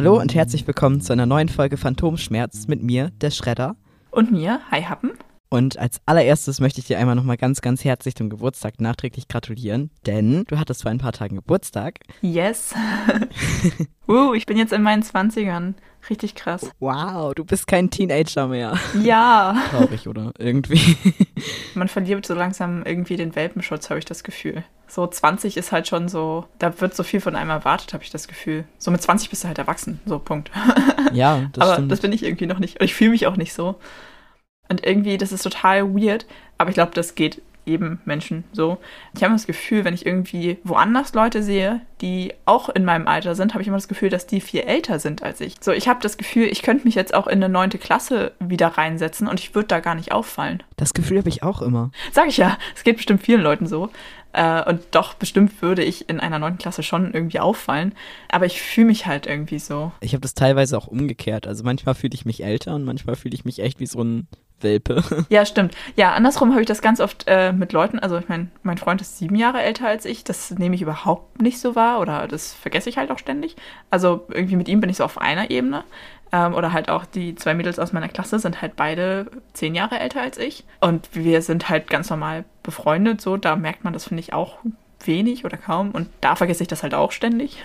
Hallo und herzlich willkommen zu einer neuen Folge Phantomschmerz mit mir, der Schredder. Und mir, Hi Happen. Und als allererstes möchte ich dir einmal nochmal ganz, ganz herzlich zum Geburtstag nachträglich gratulieren, denn du hattest vor ein paar Tagen Geburtstag. Yes. uh, ich bin jetzt in meinen 20ern. Richtig krass. Wow, du bist kein Teenager mehr. Ja. Traurig, oder? Irgendwie. Man verliert so langsam irgendwie den Welpenschutz, habe ich das Gefühl. So 20 ist halt schon so, da wird so viel von einem erwartet, habe ich das Gefühl. So mit 20 bist du halt erwachsen, so Punkt. Ja, das aber stimmt. das bin ich irgendwie noch nicht. Und ich fühle mich auch nicht so. Und irgendwie, das ist total weird, aber ich glaube, das geht jedem Menschen so. Ich habe das Gefühl, wenn ich irgendwie woanders Leute sehe, die auch in meinem Alter sind, habe ich immer das Gefühl, dass die viel älter sind als ich. So, ich habe das Gefühl, ich könnte mich jetzt auch in eine neunte Klasse wieder reinsetzen und ich würde da gar nicht auffallen. das Gefühl habe ich auch immer. Sag ich ja, es geht bestimmt vielen Leuten so. Äh, und doch, bestimmt würde ich in einer neunten Klasse schon irgendwie auffallen. Aber ich fühle mich halt irgendwie so. Ich habe das teilweise auch umgekehrt. Also manchmal fühle ich mich älter und manchmal fühle ich mich echt wie so ein Welpe. Ja, stimmt. Ja, andersrum habe ich das ganz oft äh, mit Leuten. Also, ich meine, mein Freund ist sieben Jahre älter als ich. Das nehme ich überhaupt nicht so wahr oder das vergesse ich halt auch ständig. Also, irgendwie mit ihm bin ich so auf einer Ebene. Ähm, oder halt auch die zwei Mädels aus meiner Klasse sind halt beide zehn Jahre älter als ich. Und wir sind halt ganz normal befreundet. So, da merkt man das, finde ich, auch wenig oder kaum. Und da vergesse ich das halt auch ständig.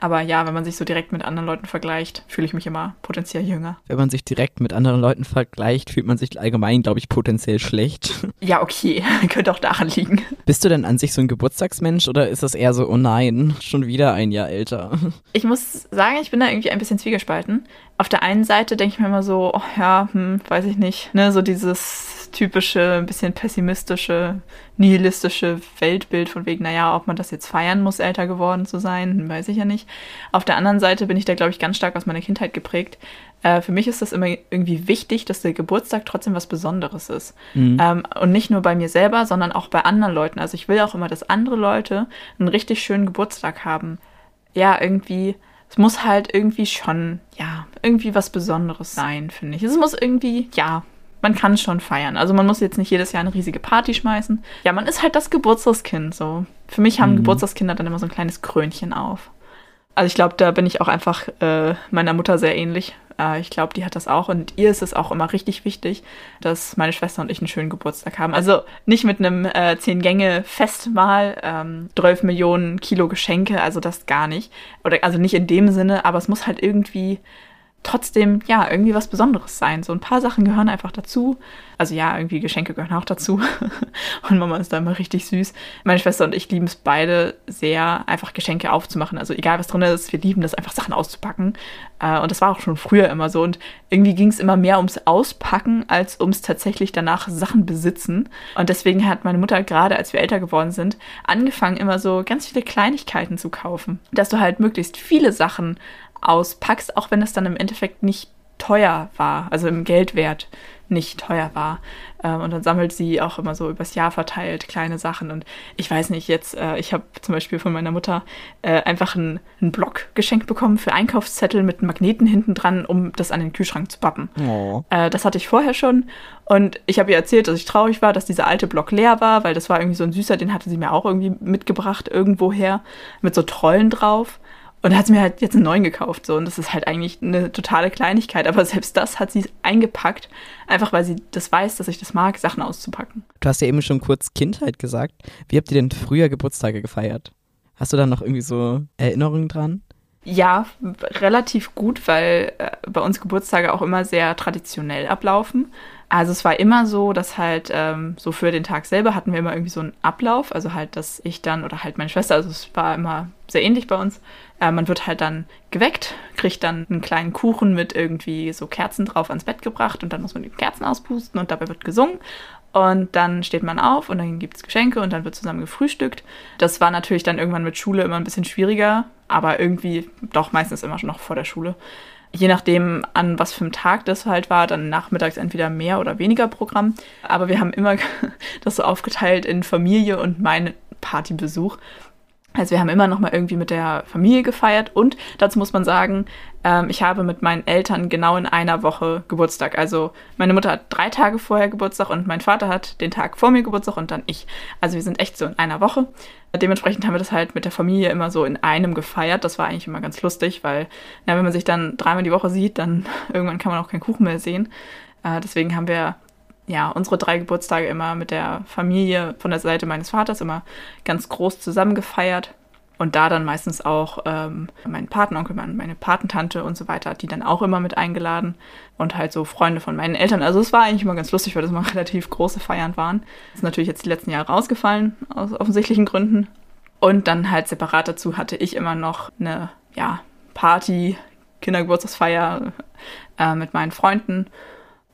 Aber ja, wenn man sich so direkt mit anderen Leuten vergleicht, fühle ich mich immer potenziell jünger. Wenn man sich direkt mit anderen Leuten vergleicht, fühlt man sich allgemein, glaube ich, potenziell schlecht. Ja, okay, könnte auch daran liegen. Bist du denn an sich so ein Geburtstagsmensch oder ist das eher so, oh nein, schon wieder ein Jahr älter? Ich muss sagen, ich bin da irgendwie ein bisschen zwiegespalten. Auf der einen Seite denke ich mir immer so, oh ja, hm, weiß ich nicht, ne, so dieses typische, ein bisschen pessimistische, nihilistische Weltbild von wegen, naja, ob man das jetzt feiern muss, älter geworden zu sein, hm, weiß ich ja nicht. Auf der anderen Seite bin ich da, glaube ich, ganz stark aus meiner Kindheit geprägt. Äh, für mich ist das immer irgendwie wichtig, dass der Geburtstag trotzdem was Besonderes ist. Ähm, und nicht nur bei mir selber, sondern auch bei anderen Leuten. Also ich will auch immer, dass andere Leute einen richtig schönen Geburtstag haben. Ja, irgendwie, es muss halt irgendwie schon, ja, irgendwie was Besonderes sein, finde ich. Es muss irgendwie, ja, man kann es schon feiern. Also man muss jetzt nicht jedes Jahr eine riesige Party schmeißen. Ja, man ist halt das Geburtstagskind, so. Für mich haben Mhm. Geburtstagskinder dann immer so ein kleines Krönchen auf. Also ich glaube, da bin ich auch einfach äh, meiner Mutter sehr ähnlich. Äh, ich glaube, die hat das auch und ihr ist es auch immer richtig wichtig, dass meine Schwester und ich einen schönen Geburtstag haben. Also nicht mit einem äh, Zehn-Gänge-Festmahl, ähm, 12 Millionen Kilo Geschenke, also das gar nicht. Oder also nicht in dem Sinne, aber es muss halt irgendwie trotzdem, ja, irgendwie was Besonderes sein. So ein paar Sachen gehören einfach dazu. Also ja, irgendwie Geschenke gehören auch dazu. und Mama ist da immer richtig süß. Meine Schwester und ich lieben es beide sehr, einfach Geschenke aufzumachen. Also egal, was drin ist, wir lieben das, einfach Sachen auszupacken. Äh, und das war auch schon früher immer so. Und irgendwie ging es immer mehr ums Auspacken, als ums tatsächlich danach Sachen besitzen. Und deswegen hat meine Mutter, gerade als wir älter geworden sind, angefangen, immer so ganz viele Kleinigkeiten zu kaufen. Dass du halt möglichst viele Sachen auspackst, auch wenn es dann im Endeffekt nicht teuer war, also im Geldwert nicht teuer war. Ähm, und dann sammelt sie auch immer so übers Jahr verteilt kleine Sachen. Und ich weiß nicht, jetzt, äh, ich habe zum Beispiel von meiner Mutter äh, einfach einen, einen Block geschenkt bekommen für Einkaufszettel mit Magneten hinten dran, um das an den Kühlschrank zu pappen. Oh. Äh, das hatte ich vorher schon. Und ich habe ihr erzählt, dass ich traurig war, dass dieser alte Block leer war, weil das war irgendwie so ein süßer, den hatte sie mir auch irgendwie mitgebracht, irgendwoher, mit so Trollen drauf. Und hat sie mir halt jetzt einen neuen gekauft. So. Und das ist halt eigentlich eine totale Kleinigkeit. Aber selbst das hat sie eingepackt, einfach weil sie das weiß, dass ich das mag, Sachen auszupacken. Du hast ja eben schon kurz Kindheit gesagt. Wie habt ihr denn früher Geburtstage gefeiert? Hast du da noch irgendwie so Erinnerungen dran? Ja, relativ gut, weil äh, bei uns Geburtstage auch immer sehr traditionell ablaufen. Also es war immer so, dass halt ähm, so für den Tag selber hatten wir immer irgendwie so einen Ablauf. Also halt, dass ich dann oder halt meine Schwester, also es war immer sehr ähnlich bei uns. Äh, man wird halt dann geweckt, kriegt dann einen kleinen Kuchen mit irgendwie so Kerzen drauf ans Bett gebracht und dann muss man die Kerzen auspusten und dabei wird gesungen. Und dann steht man auf und dann gibt es Geschenke und dann wird zusammen gefrühstückt. Das war natürlich dann irgendwann mit Schule immer ein bisschen schwieriger, aber irgendwie doch meistens immer schon noch vor der Schule. Je nachdem, an was für einem Tag das halt war, dann nachmittags entweder mehr oder weniger Programm. Aber wir haben immer das so aufgeteilt in Familie und meinen Partybesuch. Also wir haben immer noch mal irgendwie mit der Familie gefeiert und dazu muss man sagen, ähm, ich habe mit meinen Eltern genau in einer Woche Geburtstag. Also meine Mutter hat drei Tage vorher Geburtstag und mein Vater hat den Tag vor mir Geburtstag und dann ich. Also wir sind echt so in einer Woche. Dementsprechend haben wir das halt mit der Familie immer so in einem gefeiert. Das war eigentlich immer ganz lustig, weil na, wenn man sich dann dreimal die Woche sieht, dann irgendwann kann man auch keinen Kuchen mehr sehen. Äh, deswegen haben wir ja, unsere drei Geburtstage immer mit der Familie von der Seite meines Vaters immer ganz groß zusammen gefeiert. Und da dann meistens auch ähm, mein Patenonkel, meine Patentante und so weiter, die dann auch immer mit eingeladen. Und halt so Freunde von meinen Eltern. Also es war eigentlich immer ganz lustig, weil das mal relativ große Feiern waren. Das ist natürlich jetzt die letzten Jahre rausgefallen, aus offensichtlichen Gründen. Und dann halt separat dazu hatte ich immer noch eine, ja, Party, Kindergeburtstagsfeier äh, mit meinen Freunden.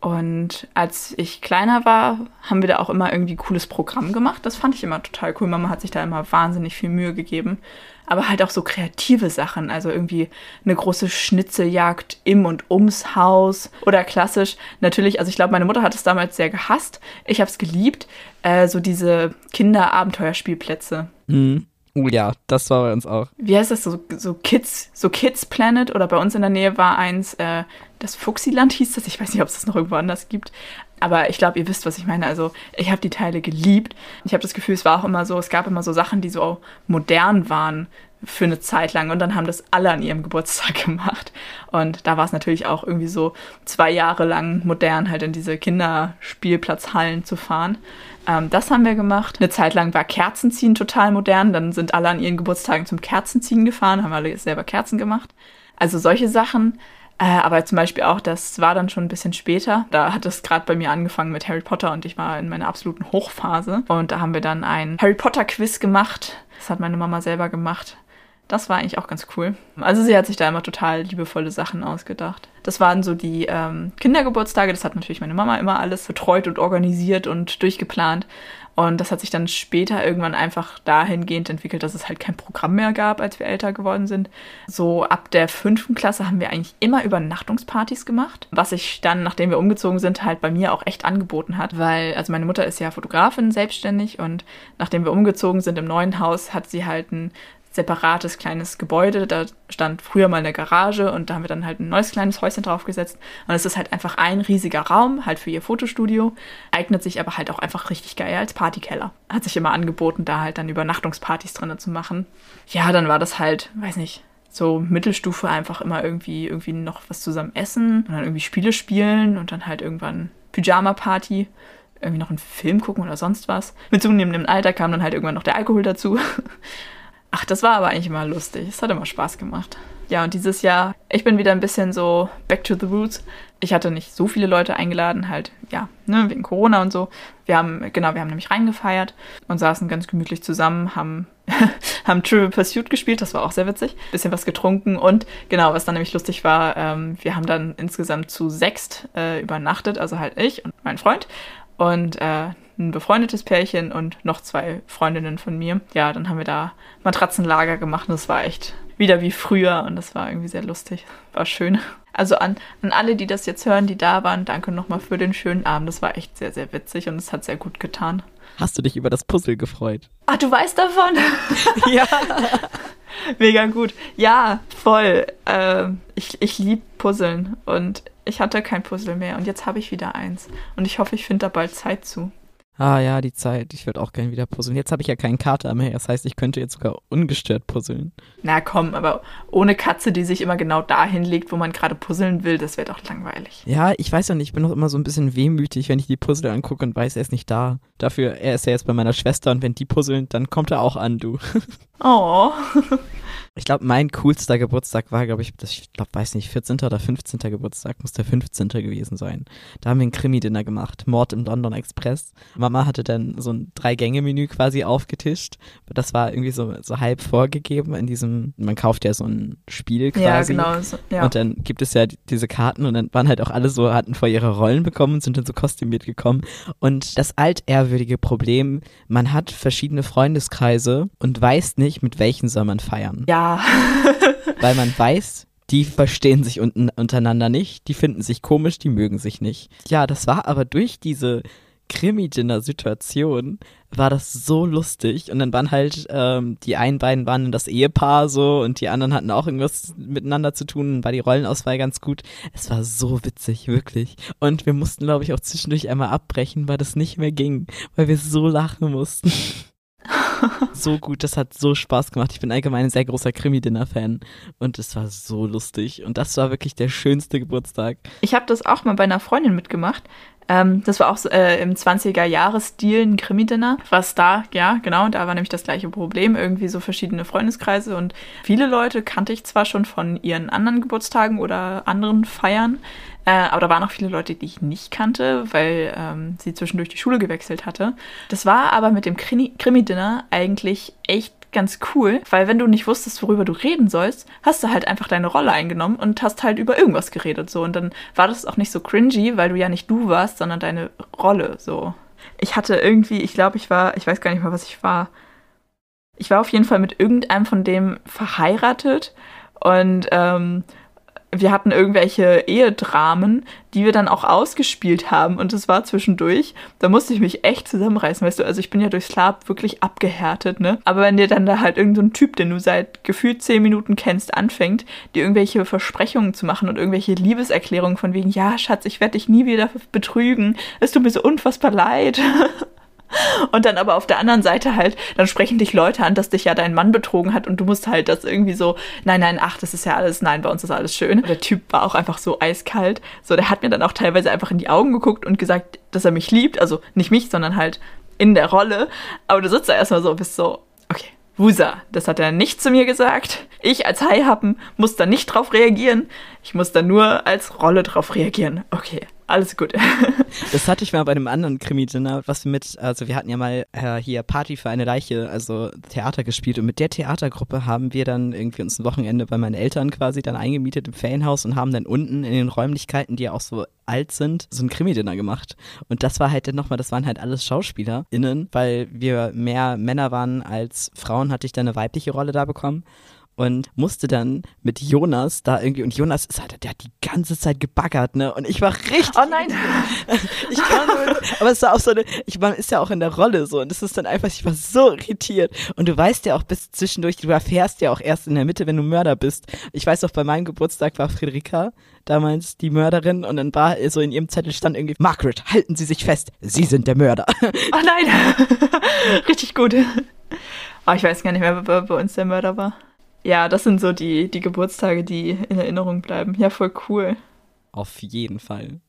Und als ich kleiner war, haben wir da auch immer irgendwie cooles Programm gemacht. Das fand ich immer total cool. Mama hat sich da immer wahnsinnig viel Mühe gegeben. Aber halt auch so kreative Sachen. Also irgendwie eine große Schnitzeljagd im und ums Haus. Oder klassisch, natürlich, also ich glaube, meine Mutter hat es damals sehr gehasst. Ich habe es geliebt. Äh, so diese Kinderabenteuerspielplätze. Mhm. Oh ja, das war bei uns auch. Wie heißt das? So, so Kids, so Kids Planet oder bei uns in der Nähe war eins, äh, das Fuxiland hieß das. Ich weiß nicht, ob es das noch irgendwo anders gibt. Aber ich glaube, ihr wisst, was ich meine. Also ich habe die Teile geliebt. Ich habe das Gefühl, es war auch immer so, es gab immer so Sachen, die so modern waren für eine Zeit lang und dann haben das alle an ihrem Geburtstag gemacht. Und da war es natürlich auch irgendwie so zwei Jahre lang modern, halt in diese Kinderspielplatzhallen zu fahren. Ähm, das haben wir gemacht. Eine Zeit lang war Kerzenziehen total modern. Dann sind alle an ihren Geburtstagen zum Kerzenziehen gefahren, haben alle selber Kerzen gemacht. Also solche Sachen. Äh, aber zum Beispiel auch, das war dann schon ein bisschen später. Da hat es gerade bei mir angefangen mit Harry Potter und ich war in meiner absoluten Hochphase. Und da haben wir dann ein Harry Potter Quiz gemacht. Das hat meine Mama selber gemacht. Das war eigentlich auch ganz cool. Also sie hat sich da immer total liebevolle Sachen ausgedacht. Das waren so die ähm, Kindergeburtstage. Das hat natürlich meine Mama immer alles betreut und organisiert und durchgeplant. Und das hat sich dann später irgendwann einfach dahingehend entwickelt, dass es halt kein Programm mehr gab, als wir älter geworden sind. So ab der fünften Klasse haben wir eigentlich immer Übernachtungspartys gemacht, was sich dann, nachdem wir umgezogen sind, halt bei mir auch echt angeboten hat, weil, also meine Mutter ist ja Fotografin selbstständig und nachdem wir umgezogen sind im neuen Haus, hat sie halt ein separates kleines Gebäude. Da stand früher mal eine Garage und da haben wir dann halt ein neues kleines Häuschen draufgesetzt. Und es ist halt einfach ein riesiger Raum, halt für ihr Fotostudio. Eignet sich aber halt auch einfach richtig geil als Partykeller. Hat sich immer angeboten, da halt dann Übernachtungspartys drin zu machen. Ja, dann war das halt, weiß nicht, so Mittelstufe einfach immer irgendwie, irgendwie noch was zusammen essen und dann irgendwie Spiele spielen und dann halt irgendwann Pyjama-Party irgendwie noch einen Film gucken oder sonst was. Mit zunehmendem Alter kam dann halt irgendwann noch der Alkohol dazu. Ach, das war aber eigentlich immer lustig. Es hat immer Spaß gemacht. Ja, und dieses Jahr, ich bin wieder ein bisschen so back to the roots. Ich hatte nicht so viele Leute eingeladen, halt, ja, ne, wegen Corona und so. Wir haben, genau, wir haben nämlich reingefeiert und saßen ganz gemütlich zusammen, haben, haben Trivial Pursuit gespielt, das war auch sehr witzig. Bisschen was getrunken und genau, was dann nämlich lustig war, ähm, wir haben dann insgesamt zu sechst äh, übernachtet, also halt ich und mein Freund. Und äh, ein befreundetes Pärchen und noch zwei Freundinnen von mir. Ja, dann haben wir da Matratzenlager gemacht und das war echt wieder wie früher und das war irgendwie sehr lustig. War schön. Also an, an alle, die das jetzt hören, die da waren, danke nochmal für den schönen Abend. Das war echt sehr, sehr witzig und es hat sehr gut getan. Hast du dich über das Puzzle gefreut? Ah, du weißt davon? ja. Mega gut. Ja, voll. Äh, ich ich liebe Puzzeln und ich hatte kein Puzzle mehr und jetzt habe ich wieder eins. Und ich hoffe, ich finde da bald Zeit zu. Ah ja, die Zeit. Ich würde auch gerne wieder puzzeln. Jetzt habe ich ja keinen Kater mehr. Das heißt, ich könnte jetzt sogar ungestört puzzeln. Na komm, aber ohne Katze, die sich immer genau dahin legt, wo man gerade puzzeln will, das wäre doch langweilig. Ja, ich weiß ja nicht. Ich bin noch immer so ein bisschen wehmütig, wenn ich die Puzzle angucke und weiß, er ist nicht da. Dafür, er ist ja jetzt bei meiner Schwester und wenn die puzzeln, dann kommt er auch an, du. Oh. Ich glaube, mein coolster Geburtstag war, glaube ich, das, ich glaube, weiß nicht, 14. oder 15. Geburtstag, muss der 15. gewesen sein. Da haben wir ein Krimi-Dinner gemacht, Mord im London Express. Mama hatte dann so ein Drei-Gänge-Menü quasi aufgetischt. Das war irgendwie so, so halb vorgegeben in diesem, man kauft ja so ein Spiel quasi. Ja, genau. So, ja. Und dann gibt es ja diese Karten und dann waren halt auch alle so, hatten vor ihre Rollen bekommen und sind dann so kostümiert gekommen. Und das altehrwürdige Problem, man hat verschiedene Freundeskreise und weiß nicht, mit welchen soll man feiern. Ja, weil man weiß, die verstehen sich unten, untereinander nicht, die finden sich komisch, die mögen sich nicht. Ja, das war aber durch diese Krimi-Dinner-Situation war das so lustig. Und dann waren halt, ähm, die einen beiden waren das Ehepaar so und die anderen hatten auch irgendwas miteinander zu tun, war die Rollenauswahl ganz gut. Es war so witzig, wirklich. Und wir mussten, glaube ich, auch zwischendurch einmal abbrechen, weil das nicht mehr ging, weil wir so lachen mussten. so gut, das hat so Spaß gemacht. Ich bin allgemein ein sehr großer Krimi-Dinner-Fan und es war so lustig. Und das war wirklich der schönste Geburtstag. Ich habe das auch mal bei einer Freundin mitgemacht. Ähm, das war auch äh, im 20er-Jahres-Stil ein Krimi-Dinner. Was da, ja, genau, da war nämlich das gleiche Problem. Irgendwie so verschiedene Freundeskreise und viele Leute kannte ich zwar schon von ihren anderen Geburtstagen oder anderen Feiern, äh, aber da waren auch viele Leute, die ich nicht kannte, weil ähm, sie zwischendurch die Schule gewechselt hatte. Das war aber mit dem Krimi-Dinner eigentlich echt ganz cool, weil wenn du nicht wusstest, worüber du reden sollst, hast du halt einfach deine Rolle eingenommen und hast halt über irgendwas geredet so und dann war das auch nicht so cringy, weil du ja nicht du warst, sondern deine Rolle so. Ich hatte irgendwie, ich glaube, ich war, ich weiß gar nicht mehr, was ich war. Ich war auf jeden Fall mit irgendeinem von dem verheiratet und ähm, wir hatten irgendwelche Ehedramen, die wir dann auch ausgespielt haben und es war zwischendurch. Da musste ich mich echt zusammenreißen, weißt du. Also ich bin ja durchs Lab wirklich abgehärtet, ne? Aber wenn dir dann da halt irgendein so Typ, den du seit gefühlt zehn Minuten kennst, anfängt, dir irgendwelche Versprechungen zu machen und irgendwelche Liebeserklärungen von wegen, ja, Schatz, ich werde dich nie wieder betrügen. Es tut mir so unfassbar leid. Und dann aber auf der anderen Seite halt, dann sprechen dich Leute an, dass dich ja dein Mann betrogen hat und du musst halt das irgendwie so, nein, nein, ach, das ist ja alles, nein, bei uns ist alles schön. Der Typ war auch einfach so eiskalt. So, der hat mir dann auch teilweise einfach in die Augen geguckt und gesagt, dass er mich liebt. Also nicht mich, sondern halt in der Rolle. Aber du sitzt da erstmal so, bist so, okay, Wusa, das hat er nicht zu mir gesagt. Ich als Haihappen muss da nicht drauf reagieren. Ich muss da nur als Rolle drauf reagieren. Okay, alles gut. das hatte ich mal bei einem anderen Krimi-Dinner, was wir mit, also wir hatten ja mal äh, hier Party für eine Leiche, also Theater gespielt und mit der Theatergruppe haben wir dann irgendwie uns ein Wochenende bei meinen Eltern quasi dann eingemietet im Ferienhaus und haben dann unten in den Räumlichkeiten, die ja auch so alt sind, so ein Krimi-Dinner gemacht. Und das war halt dann nochmal, das waren halt alles SchauspielerInnen, weil wir mehr Männer waren als Frauen, hatte ich dann eine weibliche Rolle da bekommen und musste dann mit Jonas da irgendwie und Jonas ist halt, der hat die ganze Zeit gebaggert, ne? Und ich war richtig. Oh nein! ich kann nur, aber es war auch so eine, ich man ist ja auch in der Rolle so und es ist dann einfach, ich war so irritiert und du weißt ja auch bis zwischendurch, du erfährst ja auch erst in der Mitte, wenn du Mörder bist. Ich weiß auch, bei meinem Geburtstag war Friederika damals die Mörderin und dann war so in ihrem Zettel stand irgendwie Margaret, halten Sie sich fest, Sie sind der Mörder. Oh nein! richtig gut. Aber oh, ich weiß gar nicht mehr, wer bei uns der Mörder war ja, das sind so die, die Geburtstage, die in Erinnerung bleiben. Ja, voll cool. Auf jeden Fall.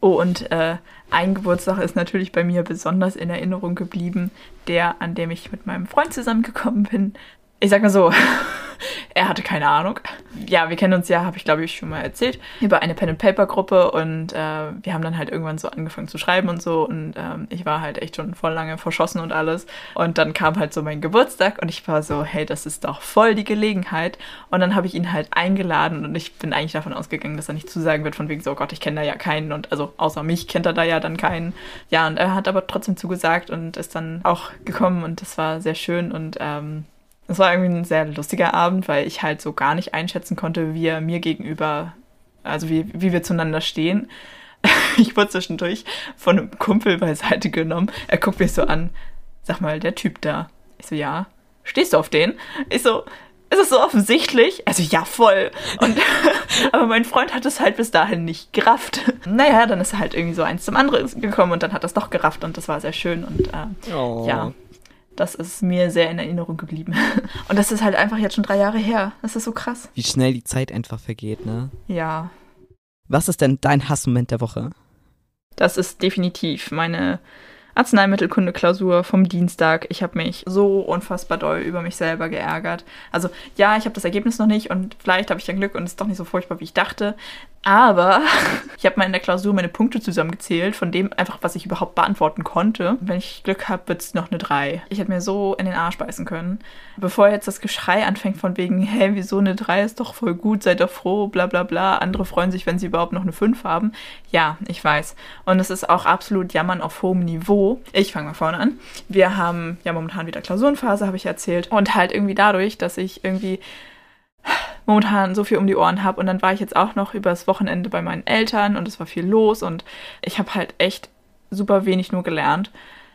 Oh, und äh, ein Geburtstag ist natürlich bei mir besonders in Erinnerung geblieben, der, an dem ich mit meinem Freund zusammengekommen bin. Ich sag mal so, er hatte keine Ahnung. Ja, wir kennen uns ja, habe ich glaube ich schon mal erzählt, über eine Pen-and-Paper-Gruppe und äh, wir haben dann halt irgendwann so angefangen zu schreiben und so und ähm, ich war halt echt schon voll lange verschossen und alles. Und dann kam halt so mein Geburtstag und ich war so, hey, das ist doch voll die Gelegenheit. Und dann habe ich ihn halt eingeladen und ich bin eigentlich davon ausgegangen, dass er nicht zusagen wird, von wegen so, oh Gott, ich kenne da ja keinen und also außer mich kennt er da ja dann keinen. Ja, und er hat aber trotzdem zugesagt und ist dann auch gekommen und das war sehr schön und ähm, es war irgendwie ein sehr lustiger Abend, weil ich halt so gar nicht einschätzen konnte, wie er mir gegenüber, also wie, wie wir zueinander stehen. Ich wurde zwischendurch von einem Kumpel beiseite genommen. Er guckt mich so an. Sag mal, der Typ da. Ich so, ja. Stehst du auf den? Ich so, ist es so offensichtlich? Also ja, voll. Und, aber mein Freund hat es halt bis dahin nicht gerafft. Naja, dann ist halt irgendwie so eins zum anderen gekommen und dann hat er es doch gerafft und das war sehr schön und äh, oh. ja. Das ist mir sehr in Erinnerung geblieben. Und das ist halt einfach jetzt schon drei Jahre her. Das ist so krass. Wie schnell die Zeit einfach vergeht, ne? Ja. Was ist denn dein Hassmoment der Woche? Das ist definitiv meine Arzneimittelkunde-Klausur vom Dienstag. Ich habe mich so unfassbar doll über mich selber geärgert. Also ja, ich habe das Ergebnis noch nicht und vielleicht habe ich ja Glück und es ist doch nicht so furchtbar, wie ich dachte. Aber ich habe mal in der Klausur meine Punkte zusammengezählt, von dem einfach, was ich überhaupt beantworten konnte. Wenn ich Glück habe, wird es noch eine 3. Ich hätte mir so in den Arsch beißen können. Bevor jetzt das Geschrei anfängt von wegen, hey, wieso eine 3 ist doch voll gut, seid doch froh, bla bla bla. Andere freuen sich, wenn sie überhaupt noch eine 5 haben. Ja, ich weiß. Und es ist auch absolut Jammern auf hohem Niveau. Ich fange mal vorne an. Wir haben ja momentan wieder Klausurenphase, habe ich erzählt. Und halt irgendwie dadurch, dass ich irgendwie momentan so viel um die Ohren habe. Und dann war ich jetzt auch noch übers Wochenende bei meinen Eltern und es war viel los und ich habe halt echt super wenig nur gelernt.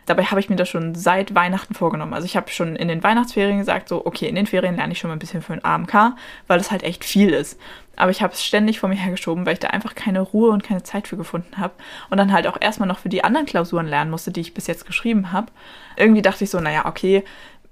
Dabei habe ich mir das schon seit Weihnachten vorgenommen. Also ich habe schon in den Weihnachtsferien gesagt, so, okay, in den Ferien lerne ich schon mal ein bisschen für ein AMK, weil das halt echt viel ist. Aber ich habe es ständig vor mir hergeschoben, weil ich da einfach keine Ruhe und keine Zeit für gefunden habe. Und dann halt auch erstmal noch für die anderen Klausuren lernen musste, die ich bis jetzt geschrieben habe. Irgendwie dachte ich so, naja, okay,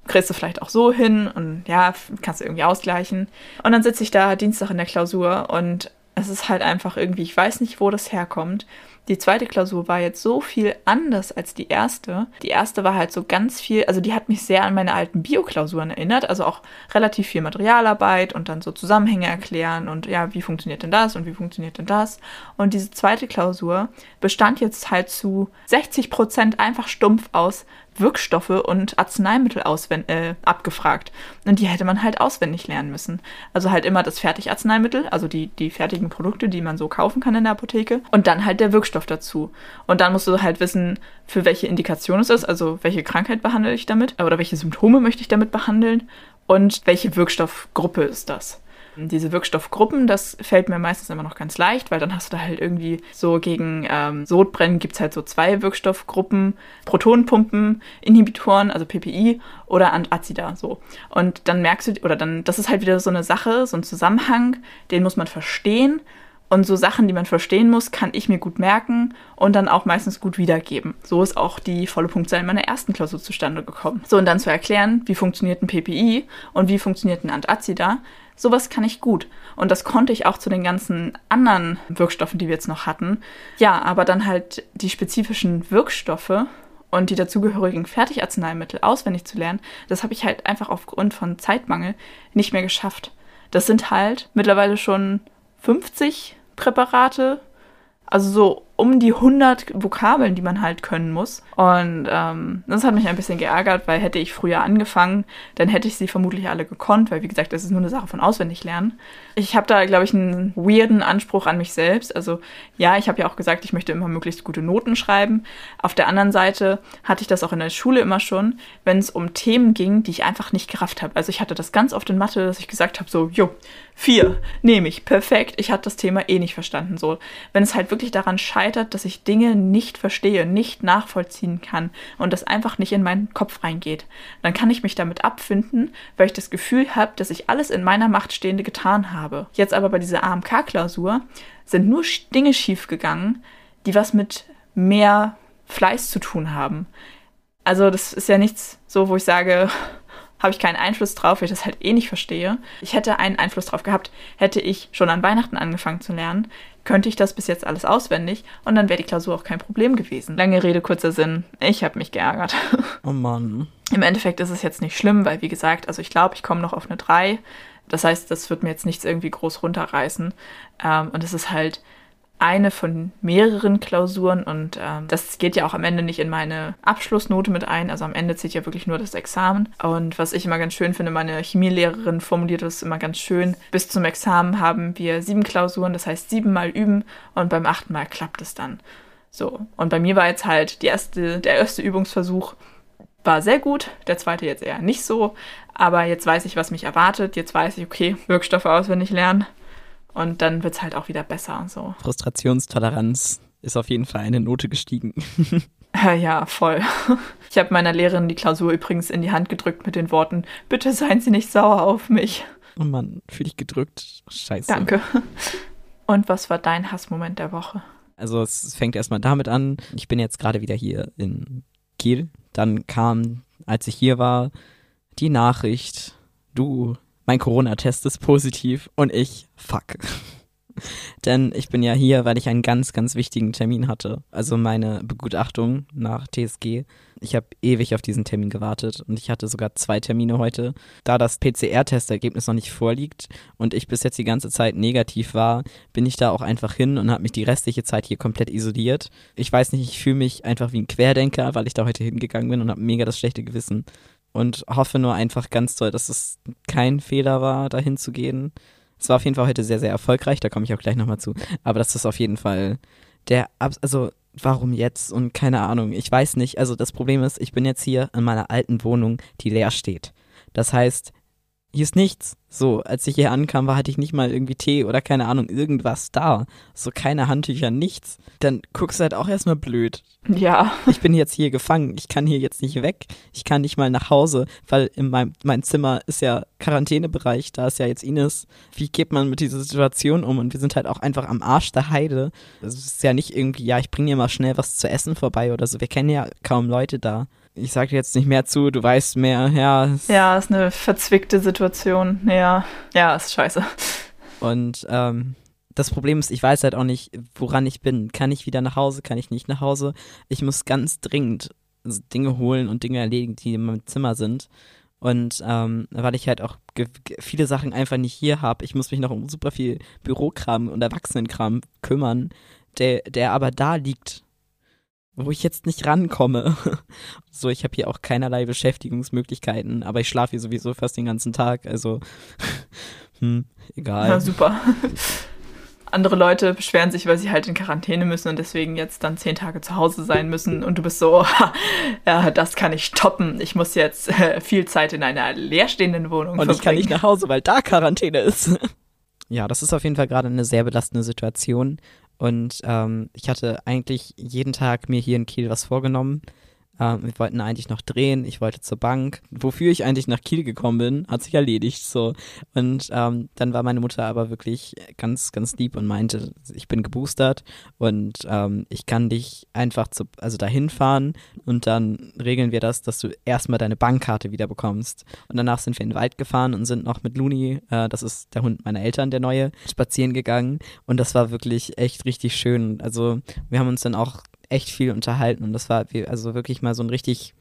kriegst du vielleicht auch so hin und ja, kannst du irgendwie ausgleichen. Und dann sitze ich da Dienstag in der Klausur und es ist halt einfach irgendwie, ich weiß nicht, wo das herkommt. Die zweite Klausur war jetzt so viel anders als die erste. Die erste war halt so ganz viel, also die hat mich sehr an meine alten Bio-Klausuren erinnert, also auch relativ viel Materialarbeit und dann so Zusammenhänge erklären und ja, wie funktioniert denn das und wie funktioniert denn das. Und diese zweite Klausur bestand jetzt halt zu 60 Prozent einfach stumpf aus Wirkstoffe und Arzneimittel äh, abgefragt. Und die hätte man halt auswendig lernen müssen. Also halt immer das Fertigarzneimittel, also die, die fertigen Produkte, die man so kaufen kann in der Apotheke. Und dann halt der Wirkstoff dazu. Und dann musst du halt wissen, für welche Indikation es ist, also welche Krankheit behandle ich damit oder welche Symptome möchte ich damit behandeln und welche Wirkstoffgruppe ist das. Diese Wirkstoffgruppen, das fällt mir meistens immer noch ganz leicht, weil dann hast du da halt irgendwie so gegen ähm, Sodbrennen gibt es halt so zwei Wirkstoffgruppen, Protonenpumpen, Inhibitoren, also PPI oder Antazida, so. Und dann merkst du, oder dann, das ist halt wieder so eine Sache, so ein Zusammenhang, den muss man verstehen. Und so Sachen, die man verstehen muss, kann ich mir gut merken und dann auch meistens gut wiedergeben. So ist auch die volle Punktzahl in meiner ersten Klausur zustande gekommen. So, und dann zu erklären, wie funktioniert ein PPI und wie funktioniert ein Antazida, Sowas kann ich gut. Und das konnte ich auch zu den ganzen anderen Wirkstoffen, die wir jetzt noch hatten. Ja, aber dann halt die spezifischen Wirkstoffe und die dazugehörigen Fertigarzneimittel auswendig zu lernen, das habe ich halt einfach aufgrund von Zeitmangel nicht mehr geschafft. Das sind halt mittlerweile schon 50 Präparate, also so um die 100 Vokabeln, die man halt können muss. Und ähm, das hat mich ein bisschen geärgert, weil hätte ich früher angefangen, dann hätte ich sie vermutlich alle gekonnt, weil wie gesagt, das ist nur eine Sache von auswendig lernen. Ich habe da, glaube ich, einen weirden Anspruch an mich selbst. Also ja, ich habe ja auch gesagt, ich möchte immer möglichst gute Noten schreiben. Auf der anderen Seite hatte ich das auch in der Schule immer schon, wenn es um Themen ging, die ich einfach nicht gerafft habe. Also ich hatte das ganz oft in Mathe, dass ich gesagt habe, so, jo, vier, nehme ich, perfekt. Ich hatte das Thema eh nicht verstanden. So, wenn es halt wirklich daran scheitert, scheitert, dass ich Dinge nicht verstehe, nicht nachvollziehen kann und das einfach nicht in meinen Kopf reingeht. Dann kann ich mich damit abfinden, weil ich das Gefühl habe, dass ich alles in meiner Macht Stehende getan habe. Jetzt aber bei dieser AMK-Klausur sind nur Dinge schiefgegangen, die was mit mehr Fleiß zu tun haben. Also das ist ja nichts so, wo ich sage, habe ich keinen Einfluss drauf, weil ich das halt eh nicht verstehe. Ich hätte einen Einfluss drauf gehabt, hätte ich schon an Weihnachten angefangen zu lernen, könnte ich das bis jetzt alles auswendig und dann wäre die Klausur auch kein Problem gewesen. Lange Rede, kurzer Sinn. Ich habe mich geärgert. Oh Mann. Im Endeffekt ist es jetzt nicht schlimm, weil wie gesagt, also ich glaube, ich komme noch auf eine 3. Das heißt, das wird mir jetzt nichts irgendwie groß runterreißen. Ähm, und es ist halt eine von mehreren Klausuren und ähm, das geht ja auch am Ende nicht in meine Abschlussnote mit ein. Also am Ende zählt ja wirklich nur das Examen. Und was ich immer ganz schön finde, meine Chemielehrerin formuliert das immer ganz schön. Bis zum Examen haben wir sieben Klausuren, das heißt siebenmal üben und beim achten Mal klappt es dann. So. Und bei mir war jetzt halt erste, der erste Übungsversuch war sehr gut, der zweite jetzt eher nicht so. Aber jetzt weiß ich, was mich erwartet. Jetzt weiß ich, okay, Wirkstoffe auswendig lernen und dann wird es halt auch wieder besser. So. Frustrationstoleranz ist auf jeden Fall eine Note gestiegen. Ja, voll. Ich habe meiner Lehrerin die Klausur übrigens in die Hand gedrückt mit den Worten, bitte seien Sie nicht sauer auf mich. Oh Mann, fühle ich gedrückt. Scheiße. Danke. Und was war dein Hassmoment der Woche? Also es fängt erstmal damit an, ich bin jetzt gerade wieder hier in Kiel. Dann kam, als ich hier war, die Nachricht, du mein Corona-Test ist positiv und ich, fuck. Denn ich bin ja hier, weil ich einen ganz, ganz wichtigen Termin hatte. Also meine Begutachtung nach TSG. Ich habe ewig auf diesen Termin gewartet und ich hatte sogar zwei Termine heute. Da das PCR-Testergebnis noch nicht vorliegt und ich bis jetzt die ganze Zeit negativ war, bin ich da auch einfach hin und habe mich die restliche Zeit hier komplett isoliert. Ich weiß nicht, ich fühle mich einfach wie ein Querdenker, weil ich da heute hingegangen bin und habe mega das schlechte Gewissen und hoffe nur einfach ganz doll, dass es kein Fehler war, dahin zu gehen. Es war auf jeden Fall heute sehr, sehr erfolgreich, da komme ich auch gleich nochmal zu. Aber das ist auf jeden Fall der, also warum jetzt und keine Ahnung, ich weiß nicht. Also das Problem ist, ich bin jetzt hier in meiner alten Wohnung, die leer steht. Das heißt, hier ist nichts. So, als ich hier ankam, war, hatte ich nicht mal irgendwie Tee oder keine Ahnung, irgendwas da. So keine Handtücher, nichts. Dann guckst du halt auch erstmal blöd. Ja. Ich bin jetzt hier gefangen. Ich kann hier jetzt nicht weg. Ich kann nicht mal nach Hause, weil in meinem mein Zimmer ist ja Quarantänebereich. Da ist ja jetzt Ines. Wie geht man mit dieser Situation um? Und wir sind halt auch einfach am Arsch der Heide. Es ist ja nicht irgendwie, ja, ich bringe dir mal schnell was zu essen vorbei oder so. Wir kennen ja kaum Leute da ich sage dir jetzt nicht mehr zu, du weißt mehr, ja. Ja, ist eine verzwickte Situation. Ja, ja, ist scheiße. Und ähm, das Problem ist, ich weiß halt auch nicht, woran ich bin. Kann ich wieder nach Hause? Kann ich nicht nach Hause? Ich muss ganz dringend Dinge holen und Dinge erledigen, die in meinem Zimmer sind. Und ähm, weil ich halt auch viele Sachen einfach nicht hier habe, ich muss mich noch um super viel Bürokram und Erwachsenenkram kümmern, der, der aber da liegt wo ich jetzt nicht rankomme. so, ich habe hier auch keinerlei Beschäftigungsmöglichkeiten, aber ich schlafe hier sowieso fast den ganzen Tag, also hm, egal. Ja, super. Andere Leute beschweren sich, weil sie halt in Quarantäne müssen und deswegen jetzt dann zehn Tage zu Hause sein müssen und du bist so, ja, das kann ich toppen. Ich muss jetzt äh, viel Zeit in einer leerstehenden Wohnung und verbringen. ich kann nicht nach Hause, weil da Quarantäne ist. ja, das ist auf jeden Fall gerade eine sehr belastende Situation und ähm, ich hatte eigentlich jeden Tag mir hier in Kiel was vorgenommen. Ähm, wir wollten eigentlich noch drehen, ich wollte zur Bank. Wofür ich eigentlich nach Kiel gekommen bin, hat sich erledigt so. Und ähm, dann war meine Mutter aber wirklich ganz, ganz lieb und meinte, ich bin geboostert und ähm, ich kann dich einfach zu, also dahin fahren und dann regeln wir das, dass du erstmal deine Bankkarte wieder bekommst. Und danach sind wir in den Wald gefahren und sind noch mit Luni, äh, das ist der Hund meiner Eltern, der neue, spazieren gegangen. Und das war wirklich echt richtig schön. Also wir haben uns dann auch echt viel unterhalten und das war also wirklich mal so ein richtig